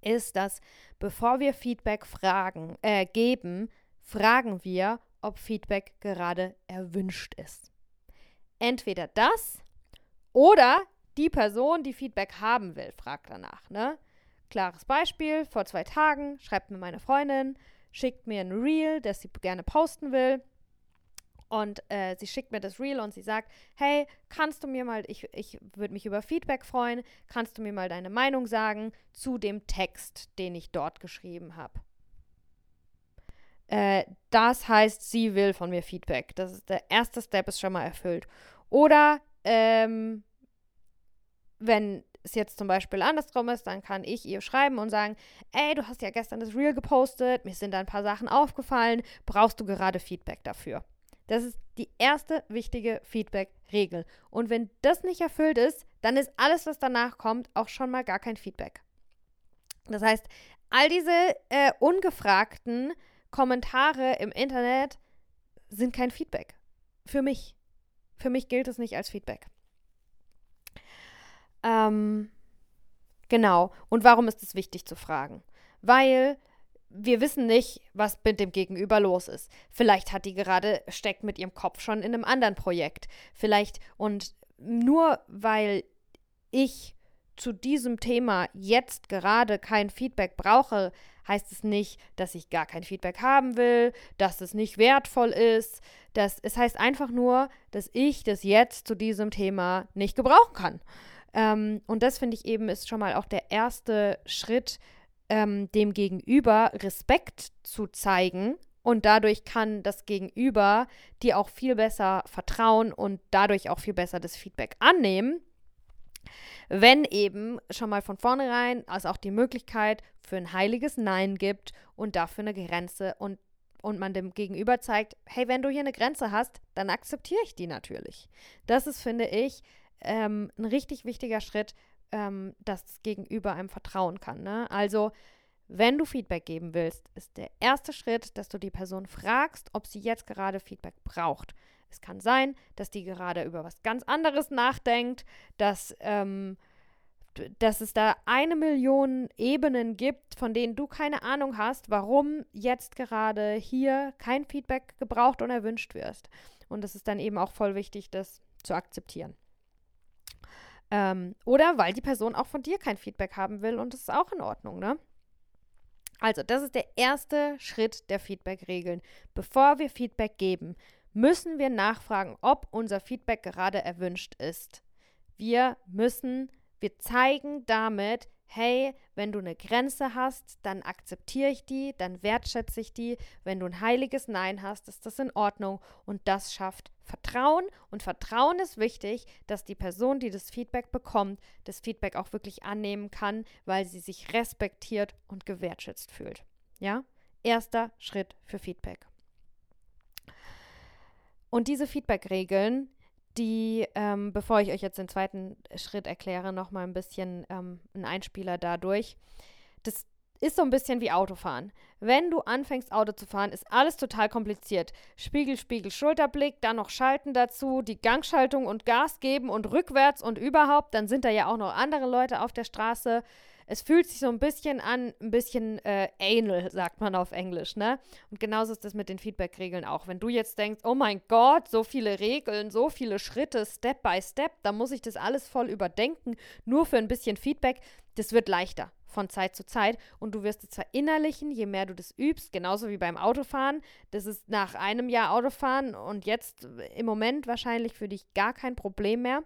ist, dass bevor wir Feedback fragen, äh, geben, fragen wir, ob Feedback gerade erwünscht ist. Entweder das oder die Person, die Feedback haben will, fragt danach. Ne? Klares Beispiel, vor zwei Tagen schreibt mir meine Freundin, schickt mir ein Reel, das sie gerne posten will. Und äh, sie schickt mir das Reel und sie sagt, hey, kannst du mir mal, ich, ich würde mich über Feedback freuen, kannst du mir mal deine Meinung sagen zu dem Text, den ich dort geschrieben habe? Äh, das heißt, sie will von mir Feedback. Das ist der erste Step ist schon mal erfüllt. Oder ähm, wenn es jetzt zum Beispiel andersrum ist, dann kann ich ihr schreiben und sagen, ey, du hast ja gestern das Reel gepostet, mir sind da ein paar Sachen aufgefallen, brauchst du gerade Feedback dafür? Das ist die erste wichtige Feedback-Regel. Und wenn das nicht erfüllt ist, dann ist alles, was danach kommt, auch schon mal gar kein Feedback. Das heißt, all diese äh, ungefragten Kommentare im Internet sind kein Feedback. Für mich. Für mich gilt es nicht als Feedback. Ähm, genau. Und warum ist es wichtig zu fragen? Weil wir wissen nicht, was mit dem Gegenüber los ist. Vielleicht hat die gerade, steckt mit ihrem Kopf schon in einem anderen Projekt. Vielleicht, und nur weil ich zu diesem Thema jetzt gerade kein Feedback brauche, heißt es nicht, dass ich gar kein Feedback haben will, dass es nicht wertvoll ist. Dass, es heißt einfach nur, dass ich das jetzt zu diesem Thema nicht gebrauchen kann. Ähm, und das finde ich eben ist schon mal auch der erste Schritt, ähm, dem Gegenüber Respekt zu zeigen. Und dadurch kann das Gegenüber dir auch viel besser vertrauen und dadurch auch viel besser das Feedback annehmen. Wenn eben schon mal von vornherein es auch die Möglichkeit für ein heiliges Nein gibt und dafür eine Grenze und, und man dem Gegenüber zeigt, hey, wenn du hier eine Grenze hast, dann akzeptiere ich die natürlich. Das ist, finde ich, ähm, ein richtig wichtiger Schritt, ähm, dass das Gegenüber einem vertrauen kann. Ne? Also, wenn du Feedback geben willst, ist der erste Schritt, dass du die Person fragst, ob sie jetzt gerade Feedback braucht. Es kann sein, dass die gerade über was ganz anderes nachdenkt, dass, ähm, dass es da eine Million Ebenen gibt, von denen du keine Ahnung hast, warum jetzt gerade hier kein Feedback gebraucht und erwünscht wirst. Und es ist dann eben auch voll wichtig, das zu akzeptieren. Ähm, oder weil die Person auch von dir kein Feedback haben will und das ist auch in Ordnung, ne? Also, das ist der erste Schritt der Feedback-Regeln. Bevor wir Feedback geben, müssen wir nachfragen, ob unser Feedback gerade erwünscht ist. Wir müssen, wir zeigen damit, hey, wenn du eine Grenze hast, dann akzeptiere ich die, dann wertschätze ich die. Wenn du ein heiliges Nein hast, ist das in Ordnung und das schafft Vertrauen. Und Vertrauen ist wichtig, dass die Person, die das Feedback bekommt, das Feedback auch wirklich annehmen kann, weil sie sich respektiert und gewertschätzt fühlt. Ja? Erster Schritt für Feedback. Und diese Feedback-Regeln, die, ähm, bevor ich euch jetzt den zweiten Schritt erkläre, noch mal ein bisschen ähm, ein Einspieler dadurch. Das ist so ein bisschen wie Autofahren. Wenn du anfängst, Auto zu fahren, ist alles total kompliziert. Spiegel, Spiegel, Schulterblick, dann noch Schalten dazu, die Gangschaltung und Gas geben und rückwärts und überhaupt. Dann sind da ja auch noch andere Leute auf der Straße. Es fühlt sich so ein bisschen an, ein bisschen äh, anal, sagt man auf Englisch, ne? Und genauso ist das mit den Feedback-Regeln auch. Wenn du jetzt denkst, oh mein Gott, so viele Regeln, so viele Schritte, Step by Step, da muss ich das alles voll überdenken, nur für ein bisschen Feedback, das wird leichter von Zeit zu Zeit und du wirst es verinnerlichen, je mehr du das übst, genauso wie beim Autofahren. Das ist nach einem Jahr Autofahren und jetzt im Moment wahrscheinlich für dich gar kein Problem mehr.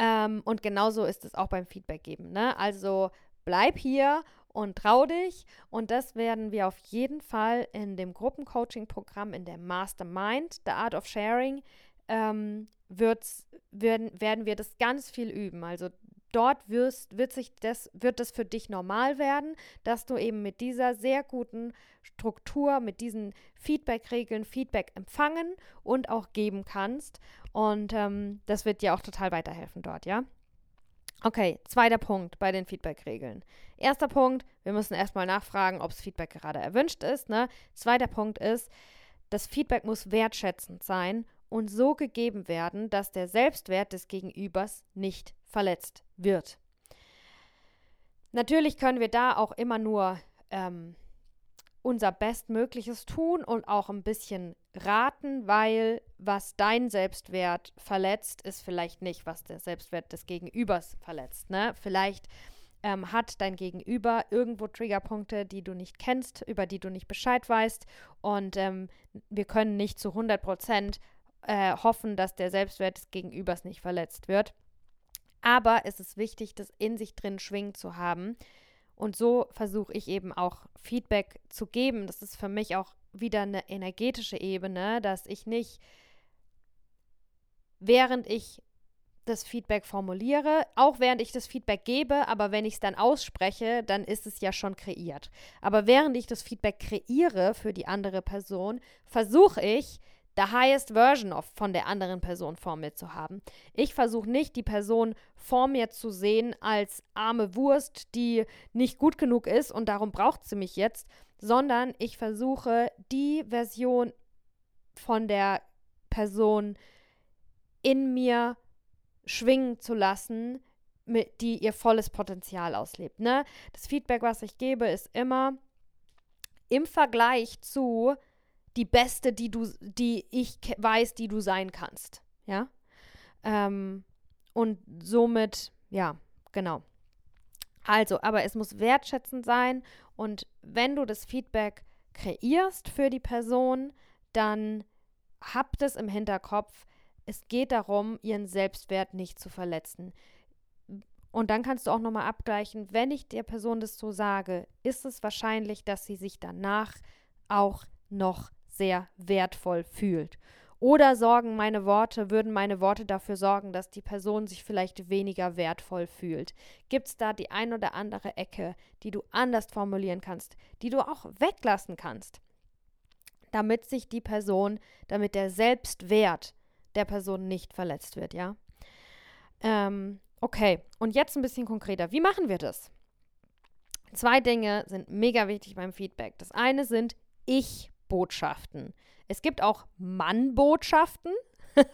Ähm, und genauso ist es auch beim Feedback geben. Ne? Also bleib hier und trau dich. Und das werden wir auf jeden Fall in dem Gruppencoaching-Programm, in der Mastermind, The Art of Sharing, ähm, werden, werden wir das ganz viel üben. Also dort wirst, wird, sich das, wird es für dich normal werden, dass du eben mit dieser sehr guten Struktur, mit diesen Feedback-Regeln Feedback empfangen und auch geben kannst. Und ähm, das wird dir auch total weiterhelfen dort, ja? Okay, zweiter Punkt bei den Feedback-Regeln. Erster Punkt, wir müssen erstmal nachfragen, ob das Feedback gerade erwünscht ist. Ne? Zweiter Punkt ist, das Feedback muss wertschätzend sein und so gegeben werden, dass der Selbstwert des Gegenübers nicht verletzt wird. Natürlich können wir da auch immer nur ähm, unser Bestmögliches tun und auch ein bisschen raten, weil was dein Selbstwert verletzt, ist vielleicht nicht, was der Selbstwert des Gegenübers verletzt. Ne? Vielleicht ähm, hat dein Gegenüber irgendwo Triggerpunkte, die du nicht kennst, über die du nicht Bescheid weißt und ähm, wir können nicht zu 100 Prozent äh, hoffen, dass der Selbstwert des Gegenübers nicht verletzt wird. Aber es ist wichtig, das in sich drin schwingen zu haben. Und so versuche ich eben auch Feedback zu geben. Das ist für mich auch wieder eine energetische Ebene, dass ich nicht, während ich das Feedback formuliere, auch während ich das Feedback gebe, aber wenn ich es dann ausspreche, dann ist es ja schon kreiert. Aber während ich das Feedback kreiere für die andere Person, versuche ich, the highest version of von der anderen Person vor mir zu haben. Ich versuche nicht, die Person vor mir zu sehen als arme Wurst, die nicht gut genug ist und darum braucht sie mich jetzt, sondern ich versuche, die Version von der Person in mir schwingen zu lassen, mit, die ihr volles Potenzial auslebt. Ne? Das Feedback, was ich gebe, ist immer im Vergleich zu die beste, die du, die ich weiß, die du sein kannst. Ja. Ähm, und somit, ja, genau. Also, aber es muss wertschätzend sein und wenn du das Feedback kreierst für die Person, dann habt es im Hinterkopf, es geht darum, ihren Selbstwert nicht zu verletzen. Und dann kannst du auch nochmal abgleichen, wenn ich der Person das so sage, ist es wahrscheinlich, dass sie sich danach auch noch sehr wertvoll fühlt. Oder sorgen meine Worte, würden meine Worte dafür sorgen, dass die Person sich vielleicht weniger wertvoll fühlt? Gibt es da die ein oder andere Ecke, die du anders formulieren kannst, die du auch weglassen kannst, damit sich die Person, damit der Selbstwert der Person nicht verletzt wird, ja? Ähm, okay, und jetzt ein bisschen konkreter. Wie machen wir das? Zwei Dinge sind mega wichtig beim Feedback. Das eine sind Ich Botschaften. Es gibt auch Mann-Botschaften.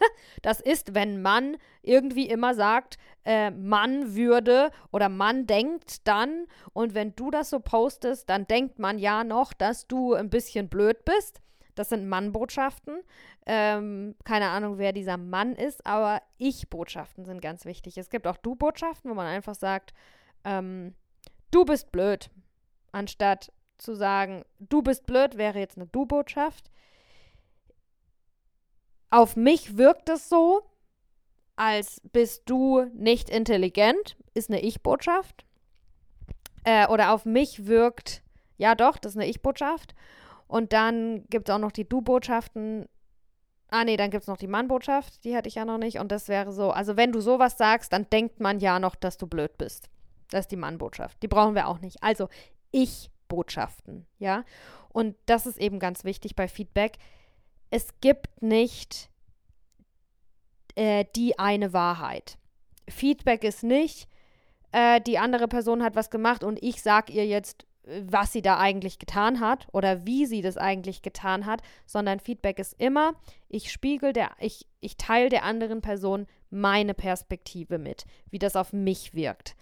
das ist, wenn Mann irgendwie immer sagt, äh, Mann würde oder Mann denkt dann. Und wenn du das so postest, dann denkt man ja noch, dass du ein bisschen blöd bist. Das sind Mann-Botschaften. Ähm, keine Ahnung, wer dieser Mann ist, aber Ich-Botschaften sind ganz wichtig. Es gibt auch Du-Botschaften, wo man einfach sagt, ähm, du bist blöd, anstatt zu sagen, du bist blöd, wäre jetzt eine Du-Botschaft. Auf mich wirkt es so, als bist du nicht intelligent, ist eine Ich-Botschaft. Äh, oder auf mich wirkt, ja doch, das ist eine Ich-Botschaft. Und dann gibt es auch noch die Du-Botschaften. Ah, nee, dann gibt es noch die Mann-Botschaft, die hatte ich ja noch nicht. Und das wäre so, also wenn du sowas sagst, dann denkt man ja noch, dass du blöd bist. Das ist die Mann-Botschaft. Die brauchen wir auch nicht. Also, ich Botschaften, ja. Und das ist eben ganz wichtig bei Feedback. Es gibt nicht äh, die eine Wahrheit. Feedback ist nicht, äh, die andere Person hat was gemacht und ich sage ihr jetzt, was sie da eigentlich getan hat oder wie sie das eigentlich getan hat, sondern Feedback ist immer, ich spiegel der, ich, ich teile der anderen Person meine Perspektive mit, wie das auf mich wirkt.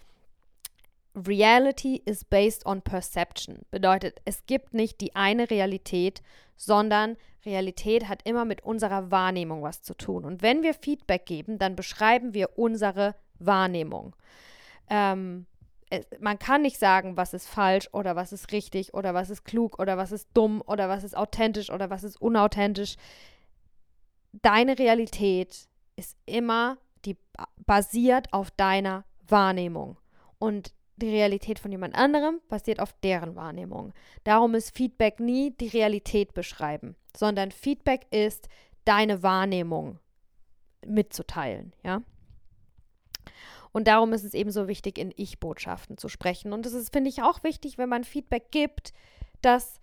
Reality is based on perception. Bedeutet, es gibt nicht die eine Realität, sondern Realität hat immer mit unserer Wahrnehmung was zu tun. Und wenn wir Feedback geben, dann beschreiben wir unsere Wahrnehmung. Ähm, man kann nicht sagen, was ist falsch oder was ist richtig oder was ist klug oder was ist dumm oder was ist authentisch oder was ist unauthentisch. Deine Realität ist immer die basiert auf deiner Wahrnehmung. Und die Realität von jemand anderem basiert auf deren Wahrnehmung. Darum ist Feedback nie die Realität beschreiben, sondern Feedback ist deine Wahrnehmung mitzuteilen, ja. Und darum ist es eben so wichtig, in Ich-Botschaften zu sprechen. Und es ist, finde ich, auch wichtig, wenn man Feedback gibt, dass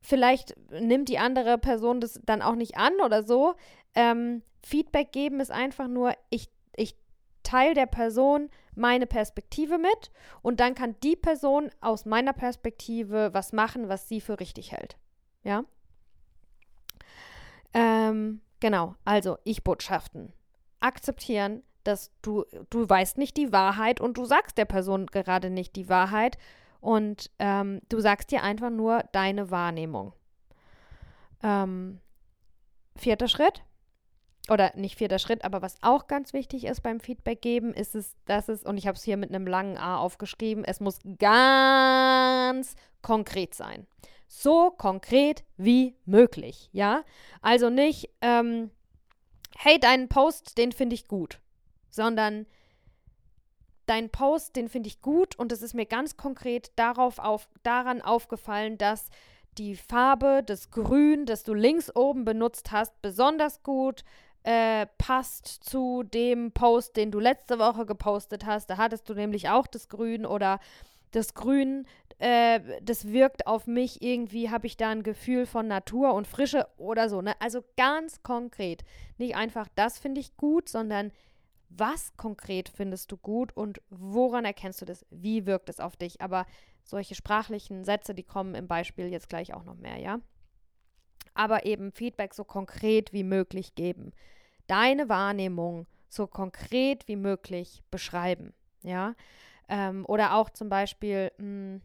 vielleicht nimmt die andere Person das dann auch nicht an oder so. Ähm, Feedback geben ist einfach nur, ich, ich teile der Person meine Perspektive mit und dann kann die Person aus meiner Perspektive was machen, was sie für richtig hält. Ja? Ähm, genau, also Ich-Botschaften. Akzeptieren, dass du, du weißt nicht die Wahrheit und du sagst der Person gerade nicht die Wahrheit und ähm, du sagst dir einfach nur deine Wahrnehmung. Ähm, vierter Schritt, oder nicht vierter Schritt, aber was auch ganz wichtig ist beim Feedback geben, ist es, dass es, und ich habe es hier mit einem langen A aufgeschrieben, es muss ganz konkret sein. So konkret wie möglich, ja? Also nicht, ähm, hey, deinen Post, den finde ich gut, sondern dein Post, den finde ich gut und es ist mir ganz konkret darauf auf, daran aufgefallen, dass die Farbe, das Grün, das du links oben benutzt hast, besonders gut äh, passt zu dem Post, den du letzte Woche gepostet hast. Da hattest du nämlich auch das Grün oder das Grün, äh, das wirkt auf mich irgendwie, habe ich da ein Gefühl von Natur und Frische oder so. Ne? Also ganz konkret. Nicht einfach, das finde ich gut, sondern was konkret findest du gut und woran erkennst du das? Wie wirkt es auf dich? Aber solche sprachlichen Sätze, die kommen im Beispiel jetzt gleich auch noch mehr, ja? Aber eben Feedback so konkret wie möglich geben deine Wahrnehmung so konkret wie möglich beschreiben. Ja. Ähm, oder auch zum Beispiel, mh, hm,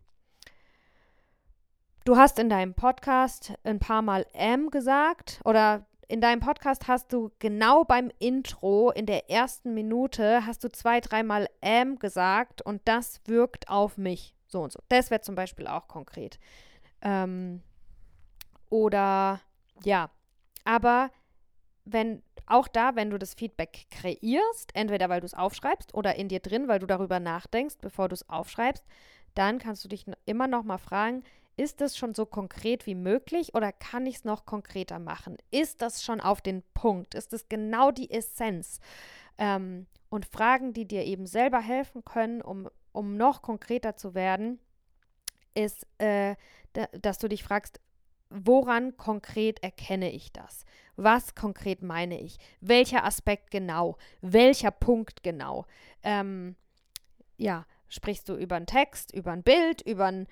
du hast in deinem Podcast ein paar Mal M gesagt oder in deinem Podcast hast du genau beim Intro in der ersten Minute hast du zwei, dreimal M gesagt und das wirkt auf mich. So und so. Das wäre zum Beispiel auch konkret. Ähm, oder ja, aber wenn auch da, wenn du das Feedback kreierst, entweder weil du es aufschreibst oder in dir drin, weil du darüber nachdenkst, bevor du es aufschreibst, dann kannst du dich immer noch mal fragen, ist es schon so konkret wie möglich oder kann ich es noch konkreter machen? Ist das schon auf den Punkt? Ist es genau die Essenz? Ähm, und Fragen, die dir eben selber helfen können, um, um noch konkreter zu werden, ist, äh, dass du dich fragst, woran konkret erkenne ich das? Was konkret meine ich? Welcher Aspekt genau? Welcher Punkt genau? Ähm, ja, sprichst du über einen Text, über ein Bild, über, ein,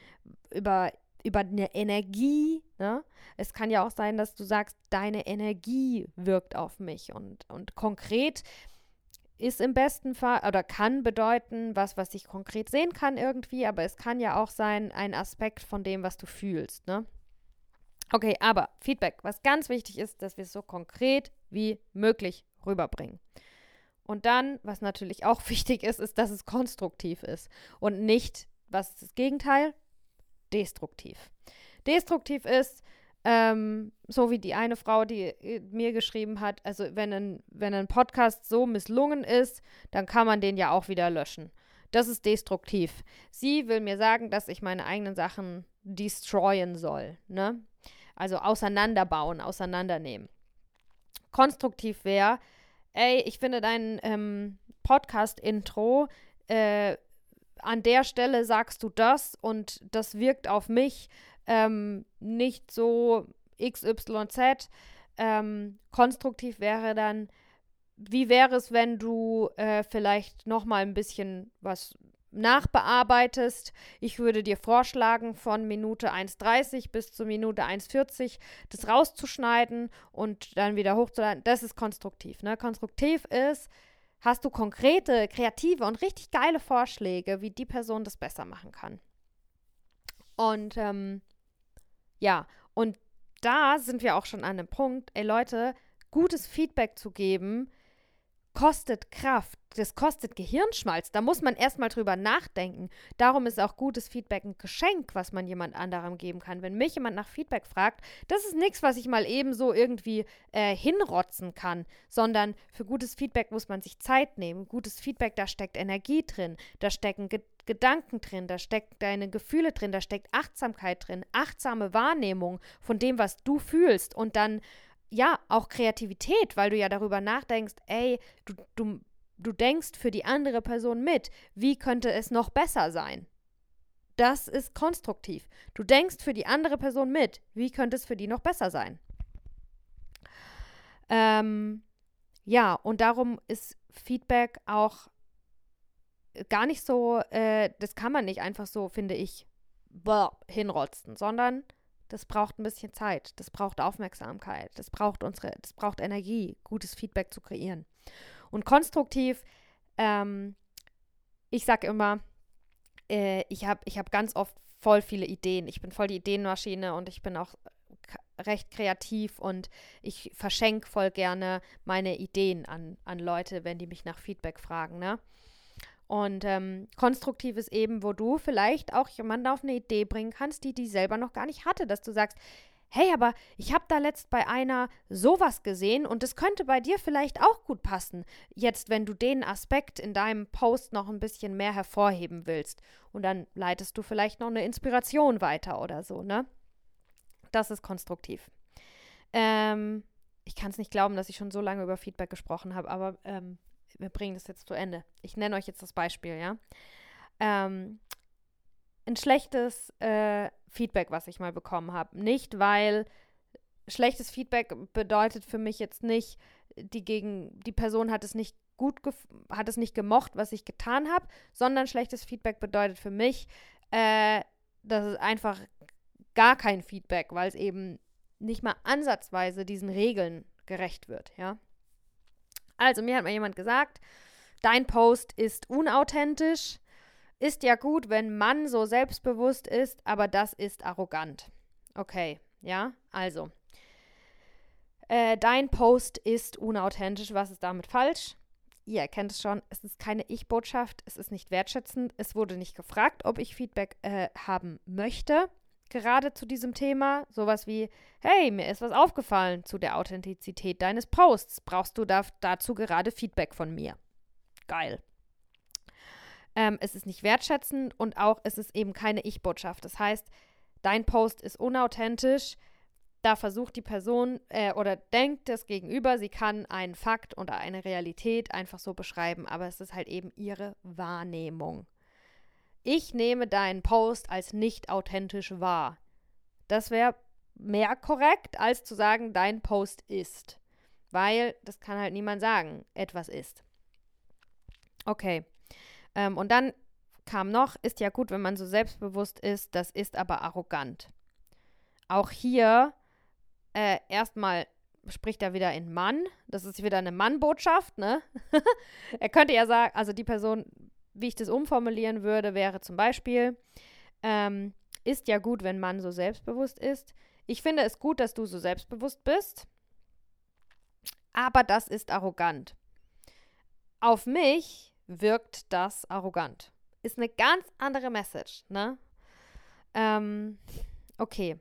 über, über eine Energie? Ne? Es kann ja auch sein, dass du sagst, deine Energie wirkt auf mich und, und konkret ist im besten Fall oder kann bedeuten, was, was ich konkret sehen kann irgendwie, aber es kann ja auch sein, ein Aspekt von dem, was du fühlst, ne? Okay, aber Feedback, was ganz wichtig ist, dass wir es so konkret wie möglich rüberbringen. Und dann, was natürlich auch wichtig ist, ist, dass es konstruktiv ist und nicht, was ist das Gegenteil? Destruktiv. Destruktiv ist, ähm, so wie die eine Frau, die äh, mir geschrieben hat, also wenn ein, wenn ein Podcast so misslungen ist, dann kann man den ja auch wieder löschen. Das ist destruktiv. Sie will mir sagen, dass ich meine eigenen Sachen destroyen soll. Ne? Also auseinanderbauen, auseinandernehmen. Konstruktiv wäre, ey, ich finde dein ähm, Podcast-Intro, äh, an der Stelle sagst du das und das wirkt auf mich ähm, nicht so XYZ. Ähm, konstruktiv wäre dann, wie wäre es, wenn du äh, vielleicht noch mal ein bisschen was nachbearbeitest. Ich würde dir vorschlagen, von Minute 1,30 bis zur Minute 1,40 das rauszuschneiden und dann wieder hochzuladen. Das ist konstruktiv. Ne? Konstruktiv ist, hast du konkrete, kreative und richtig geile Vorschläge, wie die Person das besser machen kann. Und ähm, ja, und da sind wir auch schon an dem Punkt, ey Leute, gutes Feedback zu geben, kostet Kraft, das kostet Gehirnschmalz. Da muss man erstmal drüber nachdenken. Darum ist auch gutes Feedback ein Geschenk, was man jemand anderem geben kann. Wenn mich jemand nach Feedback fragt, das ist nichts, was ich mal eben so irgendwie äh, hinrotzen kann, sondern für gutes Feedback muss man sich Zeit nehmen. Gutes Feedback, da steckt Energie drin, da stecken Ge Gedanken drin, da steckt deine Gefühle drin, da steckt Achtsamkeit drin, achtsame Wahrnehmung von dem, was du fühlst und dann ja, auch Kreativität, weil du ja darüber nachdenkst, ey, du, du, du denkst für die andere Person mit, wie könnte es noch besser sein? Das ist konstruktiv. Du denkst für die andere Person mit, wie könnte es für die noch besser sein? Ähm, ja, und darum ist Feedback auch gar nicht so, äh, das kann man nicht einfach so, finde ich, hinrotzen, sondern das braucht ein bisschen Zeit, das braucht Aufmerksamkeit, das braucht unsere, das braucht Energie, gutes Feedback zu kreieren. Und konstruktiv, ähm, ich sage immer, äh, ich habe ich hab ganz oft voll viele Ideen. Ich bin voll die Ideenmaschine und ich bin auch recht kreativ und ich verschenke voll gerne meine Ideen an, an Leute, wenn die mich nach Feedback fragen. Ne? Und ähm, konstruktiv ist eben, wo du vielleicht auch jemanden auf eine Idee bringen kannst, die die selber noch gar nicht hatte, dass du sagst, hey, aber ich habe da letzt bei einer sowas gesehen und es könnte bei dir vielleicht auch gut passen, jetzt wenn du den Aspekt in deinem Post noch ein bisschen mehr hervorheben willst. Und dann leitest du vielleicht noch eine Inspiration weiter oder so, ne? Das ist konstruktiv. Ähm, ich kann es nicht glauben, dass ich schon so lange über Feedback gesprochen habe, aber ähm, wir bringen das jetzt zu Ende. Ich nenne euch jetzt das Beispiel, ja. Ähm, ein schlechtes äh, Feedback, was ich mal bekommen habe. Nicht, weil schlechtes Feedback bedeutet für mich jetzt nicht, die gegen die Person hat es nicht gut hat es nicht gemocht, was ich getan habe, sondern schlechtes Feedback bedeutet für mich, äh, dass es einfach gar kein Feedback, weil es eben nicht mal ansatzweise diesen Regeln gerecht wird, ja. Also, mir hat mal jemand gesagt, dein Post ist unauthentisch. Ist ja gut, wenn man so selbstbewusst ist, aber das ist arrogant. Okay, ja, also. Äh, dein Post ist unauthentisch. Was ist damit falsch? Ihr erkennt es schon, es ist keine Ich-Botschaft, es ist nicht wertschätzend, es wurde nicht gefragt, ob ich Feedback äh, haben möchte gerade zu diesem Thema. Sowas wie, hey, mir ist was aufgefallen zu der Authentizität deines Posts. Brauchst du da, dazu gerade Feedback von mir? Geil. Ähm, es ist nicht wertschätzend und auch es ist eben keine Ich-Botschaft. Das heißt, dein Post ist unauthentisch. Da versucht die Person äh, oder denkt das Gegenüber, sie kann einen Fakt oder eine Realität einfach so beschreiben, aber es ist halt eben ihre Wahrnehmung. Ich nehme deinen Post als nicht authentisch wahr. Das wäre mehr korrekt, als zu sagen, dein Post ist. Weil das kann halt niemand sagen, etwas ist. Okay. Ähm, und dann kam noch, ist ja gut, wenn man so selbstbewusst ist, das ist aber arrogant. Auch hier äh, erstmal spricht er wieder in Mann. Das ist wieder eine Mann-Botschaft, ne? er könnte ja sagen, also die Person wie ich das umformulieren würde, wäre zum Beispiel, ähm, ist ja gut, wenn man so selbstbewusst ist. Ich finde es gut, dass du so selbstbewusst bist, aber das ist arrogant. Auf mich wirkt das arrogant. Ist eine ganz andere Message, ne? Ähm, okay.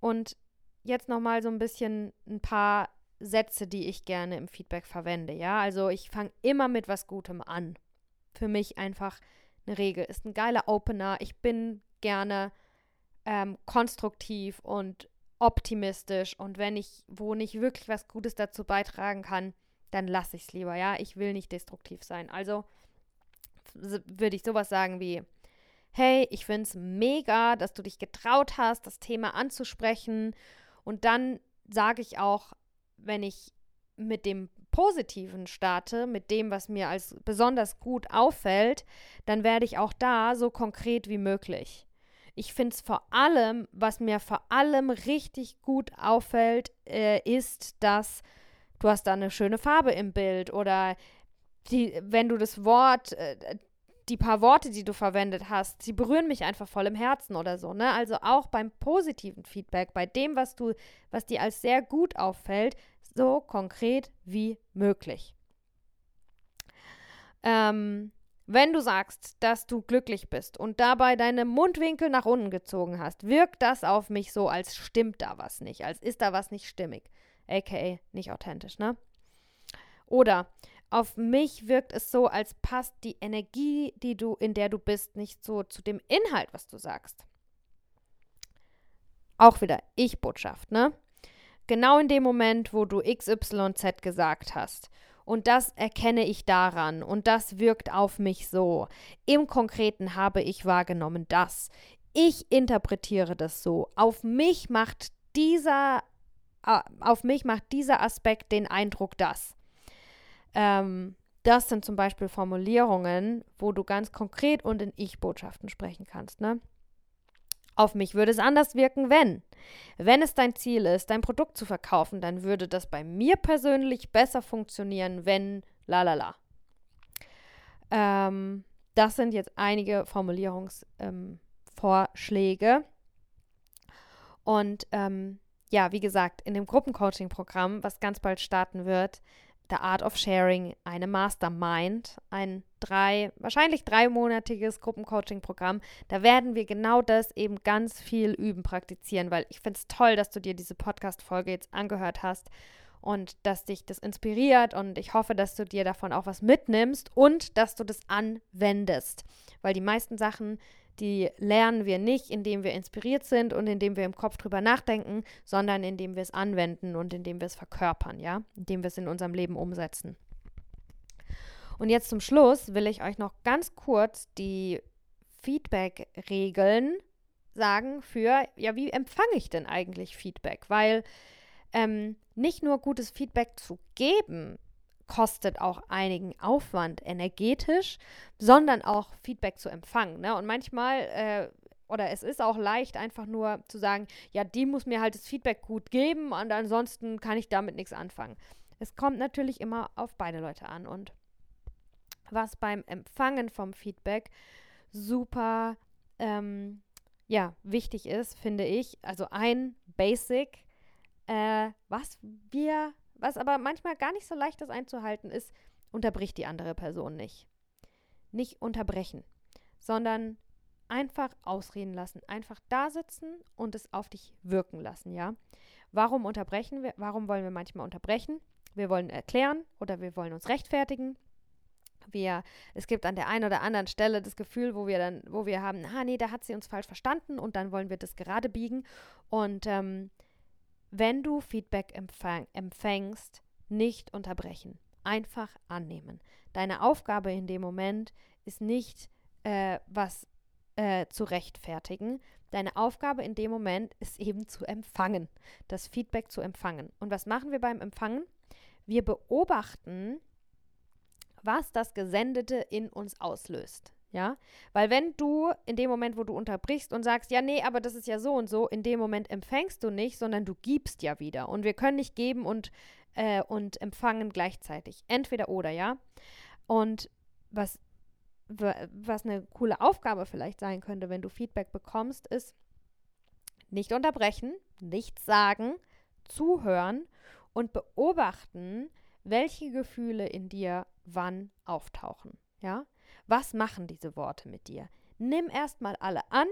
Und jetzt nochmal so ein bisschen ein paar Sätze, die ich gerne im Feedback verwende, ja? Also ich fange immer mit was Gutem an für mich einfach eine Regel. Ist ein geiler Opener. Ich bin gerne ähm, konstruktiv und optimistisch und wenn ich, wo nicht wirklich was Gutes dazu beitragen kann, dann lasse ich es lieber, ja. Ich will nicht destruktiv sein. Also würde ich sowas sagen wie, hey, ich finde es mega, dass du dich getraut hast, das Thema anzusprechen. Und dann sage ich auch, wenn ich mit dem Positiven starte, mit dem, was mir als besonders gut auffällt, dann werde ich auch da so konkret wie möglich. Ich finde es vor allem, was mir vor allem richtig gut auffällt, äh, ist, dass du hast da eine schöne Farbe im Bild oder die, wenn du das Wort, äh, die paar Worte, die du verwendet hast, sie berühren mich einfach voll im Herzen oder so, ne? Also auch beim positiven Feedback, bei dem, was du, was dir als sehr gut auffällt, so konkret wie möglich. Ähm, wenn du sagst, dass du glücklich bist und dabei deine Mundwinkel nach unten gezogen hast, wirkt das auf mich so, als stimmt da was nicht, als ist da was nicht stimmig, aka nicht authentisch, ne? Oder auf mich wirkt es so, als passt die Energie, die du in der du bist, nicht so zu dem Inhalt, was du sagst. Auch wieder Ich-Botschaft, ne? Genau in dem Moment, wo du XYZ gesagt hast. Und das erkenne ich daran und das wirkt auf mich so. Im Konkreten habe ich wahrgenommen das. Ich interpretiere das so. Auf mich macht dieser, äh, auf mich macht dieser Aspekt den Eindruck, dass. Ähm, das sind zum Beispiel Formulierungen, wo du ganz konkret und in Ich-Botschaften sprechen kannst. Ne? Auf mich würde es anders wirken, wenn. Wenn es dein Ziel ist, dein Produkt zu verkaufen, dann würde das bei mir persönlich besser funktionieren, wenn la la la. Ähm, das sind jetzt einige Formulierungsvorschläge. Ähm, und ähm, ja, wie gesagt, in dem Gruppencoaching-Programm, was ganz bald starten wird, The Art of Sharing, eine Mastermind, ein drei, wahrscheinlich dreimonatiges Gruppencoaching-Programm. Da werden wir genau das eben ganz viel üben, praktizieren, weil ich finde es toll, dass du dir diese Podcast-Folge jetzt angehört hast und dass dich das inspiriert und ich hoffe, dass du dir davon auch was mitnimmst und dass du das anwendest, weil die meisten Sachen, die lernen wir nicht, indem wir inspiriert sind und indem wir im Kopf drüber nachdenken, sondern indem wir es anwenden und indem wir es verkörpern, ja, indem wir es in unserem Leben umsetzen. Und jetzt zum Schluss will ich euch noch ganz kurz die Feedback-Regeln sagen für, ja, wie empfange ich denn eigentlich Feedback? Weil ähm, nicht nur gutes Feedback zu geben kostet auch einigen Aufwand energetisch, sondern auch Feedback zu empfangen. Ne? Und manchmal, äh, oder es ist auch leicht, einfach nur zu sagen, ja, die muss mir halt das Feedback gut geben und ansonsten kann ich damit nichts anfangen. Es kommt natürlich immer auf beide Leute an. Und was beim Empfangen vom Feedback super ähm, ja, wichtig ist, finde ich, also ein Basic, äh, was wir was aber manchmal gar nicht so leicht ist einzuhalten ist, unterbricht die andere Person nicht. Nicht unterbrechen, sondern einfach ausreden lassen, einfach da sitzen und es auf dich wirken lassen, ja? Warum unterbrechen wir? Warum wollen wir manchmal unterbrechen? Wir wollen erklären oder wir wollen uns rechtfertigen. Wir, es gibt an der einen oder anderen Stelle das Gefühl, wo wir dann, wo wir haben, ah nee, da hat sie uns falsch verstanden und dann wollen wir das gerade biegen. Und ähm, wenn du Feedback empfang, empfängst, nicht unterbrechen. Einfach annehmen. Deine Aufgabe in dem Moment ist nicht, äh, was äh, zu rechtfertigen. Deine Aufgabe in dem Moment ist eben zu empfangen, das Feedback zu empfangen. Und was machen wir beim Empfangen? Wir beobachten, was das Gesendete in uns auslöst. Ja, weil wenn du in dem Moment, wo du unterbrichst und sagst, ja, nee, aber das ist ja so und so, in dem Moment empfängst du nicht, sondern du gibst ja wieder. Und wir können nicht geben und, äh, und empfangen gleichzeitig. Entweder oder, ja. Und was, was eine coole Aufgabe vielleicht sein könnte, wenn du Feedback bekommst, ist nicht unterbrechen, nichts sagen, zuhören und beobachten, welche Gefühle in dir wann auftauchen. Ja, was machen diese Worte mit dir? Nimm erstmal alle an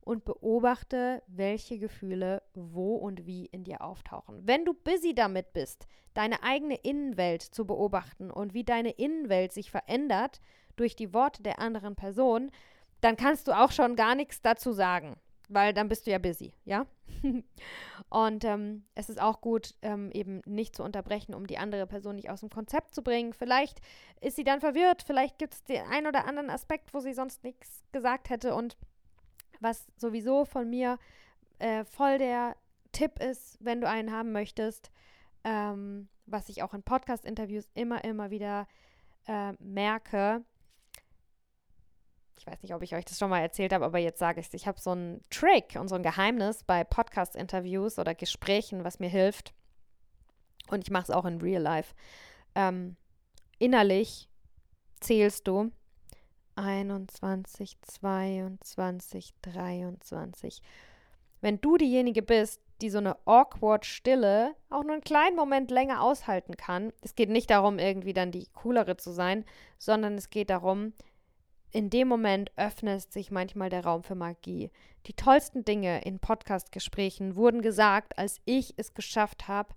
und beobachte, welche Gefühle wo und wie in dir auftauchen. Wenn du busy damit bist, deine eigene Innenwelt zu beobachten und wie deine Innenwelt sich verändert durch die Worte der anderen Person, dann kannst du auch schon gar nichts dazu sagen weil dann bist du ja busy, ja? und ähm, es ist auch gut, ähm, eben nicht zu unterbrechen, um die andere Person nicht aus dem Konzept zu bringen. Vielleicht ist sie dann verwirrt, vielleicht gibt es den einen oder anderen Aspekt, wo sie sonst nichts gesagt hätte. Und was sowieso von mir äh, voll der Tipp ist, wenn du einen haben möchtest, ähm, was ich auch in Podcast-Interviews immer, immer wieder äh, merke, ich weiß nicht, ob ich euch das schon mal erzählt habe, aber jetzt sage ich es. Ich habe so einen Trick und so ein Geheimnis bei Podcast-Interviews oder Gesprächen, was mir hilft. Und ich mache es auch in Real Life. Ähm, innerlich zählst du 21, 22, 23. Wenn du diejenige bist, die so eine awkward Stille auch nur einen kleinen Moment länger aushalten kann, es geht nicht darum, irgendwie dann die coolere zu sein, sondern es geht darum, in dem Moment öffnet sich manchmal der Raum für Magie. Die tollsten Dinge in Podcast-Gesprächen wurden gesagt, als ich es geschafft habe,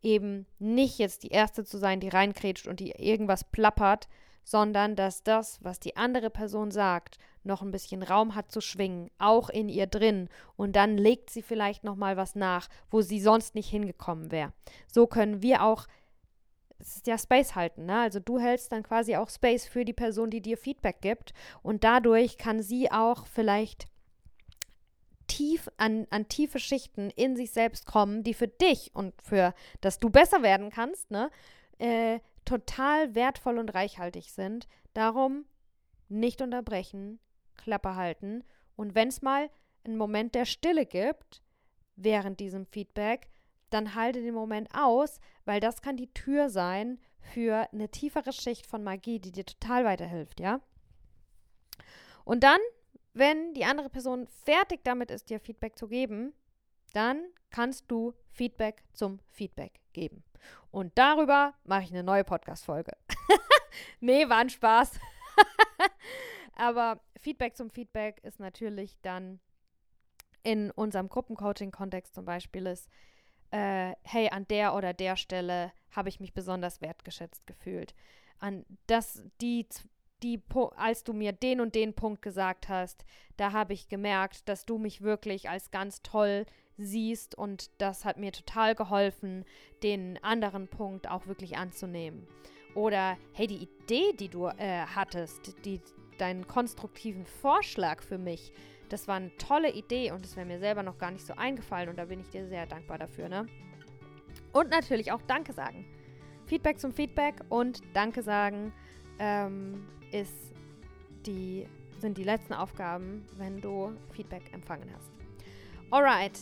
eben nicht jetzt die Erste zu sein, die reinkrätscht und die irgendwas plappert, sondern dass das, was die andere Person sagt, noch ein bisschen Raum hat zu schwingen, auch in ihr drin. Und dann legt sie vielleicht noch mal was nach, wo sie sonst nicht hingekommen wäre. So können wir auch es ist ja Space halten, ne? Also du hältst dann quasi auch Space für die Person, die dir Feedback gibt. Und dadurch kann sie auch vielleicht tief an, an tiefe Schichten in sich selbst kommen, die für dich und für, dass du besser werden kannst, ne? Äh, total wertvoll und reichhaltig sind. Darum nicht unterbrechen, Klappe halten. Und wenn es mal einen Moment der Stille gibt, während diesem Feedback, dann halte den Moment aus, weil das kann die Tür sein für eine tiefere Schicht von Magie, die dir total weiterhilft, ja? Und dann, wenn die andere Person fertig damit ist, dir Feedback zu geben, dann kannst du Feedback zum Feedback geben. Und darüber mache ich eine neue Podcast-Folge. nee, war ein Spaß. Aber Feedback zum Feedback ist natürlich dann in unserem Gruppencoaching-Kontext zum Beispiel ist, äh, hey, an der oder der Stelle habe ich mich besonders wertgeschätzt gefühlt. An das, die, die, als du mir den und den Punkt gesagt hast, da habe ich gemerkt, dass du mich wirklich als ganz toll siehst und das hat mir total geholfen, den anderen Punkt auch wirklich anzunehmen. Oder hey, die Idee, die du äh, hattest, die, deinen konstruktiven Vorschlag für mich, das war eine tolle Idee und es wäre mir selber noch gar nicht so eingefallen und da bin ich dir sehr dankbar dafür, ne? Und natürlich auch Danke sagen. Feedback zum Feedback und Danke sagen ähm, ist die, sind die letzten Aufgaben, wenn du Feedback empfangen hast. Alright.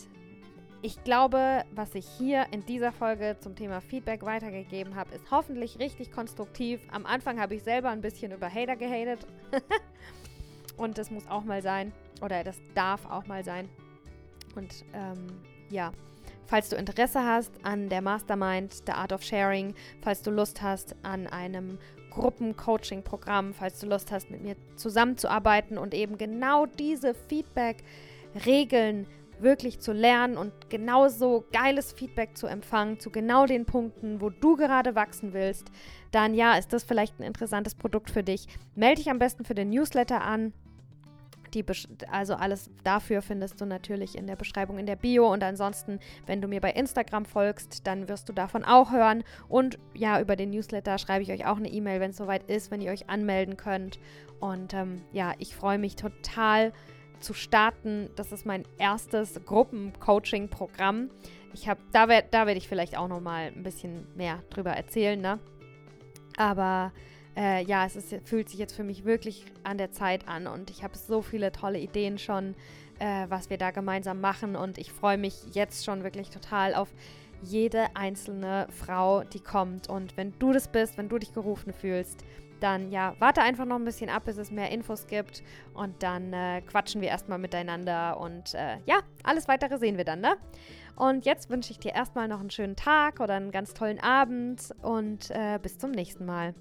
Ich glaube, was ich hier in dieser Folge zum Thema Feedback weitergegeben habe, ist hoffentlich richtig konstruktiv. Am Anfang habe ich selber ein bisschen über Hater gehatet. und das muss auch mal sein. Oder das darf auch mal sein. Und ähm, ja, falls du Interesse hast an der Mastermind, The Art of Sharing, falls du Lust hast an einem Gruppencoaching-Programm, falls du Lust hast, mit mir zusammenzuarbeiten und eben genau diese Feedback-Regeln wirklich zu lernen und genauso geiles Feedback zu empfangen zu genau den Punkten, wo du gerade wachsen willst, dann ja, ist das vielleicht ein interessantes Produkt für dich. Melde dich am besten für den Newsletter an. Die, also alles dafür findest du natürlich in der Beschreibung in der Bio. Und ansonsten, wenn du mir bei Instagram folgst, dann wirst du davon auch hören. Und ja, über den Newsletter schreibe ich euch auch eine E-Mail, wenn es soweit ist, wenn ihr euch anmelden könnt. Und ähm, ja, ich freue mich total zu starten. Das ist mein erstes Gruppencoaching-Programm. Ich habe, da werde da werd ich vielleicht auch noch mal ein bisschen mehr drüber erzählen, ne? Aber äh, ja, es ist, fühlt sich jetzt für mich wirklich an der Zeit an und ich habe so viele tolle Ideen schon, äh, was wir da gemeinsam machen und ich freue mich jetzt schon wirklich total auf jede einzelne Frau, die kommt. Und wenn du das bist, wenn du dich gerufen fühlst, dann ja, warte einfach noch ein bisschen ab, bis es mehr Infos gibt und dann äh, quatschen wir erstmal miteinander und äh, ja, alles weitere sehen wir dann, ne? Und jetzt wünsche ich dir erstmal noch einen schönen Tag oder einen ganz tollen Abend und äh, bis zum nächsten Mal.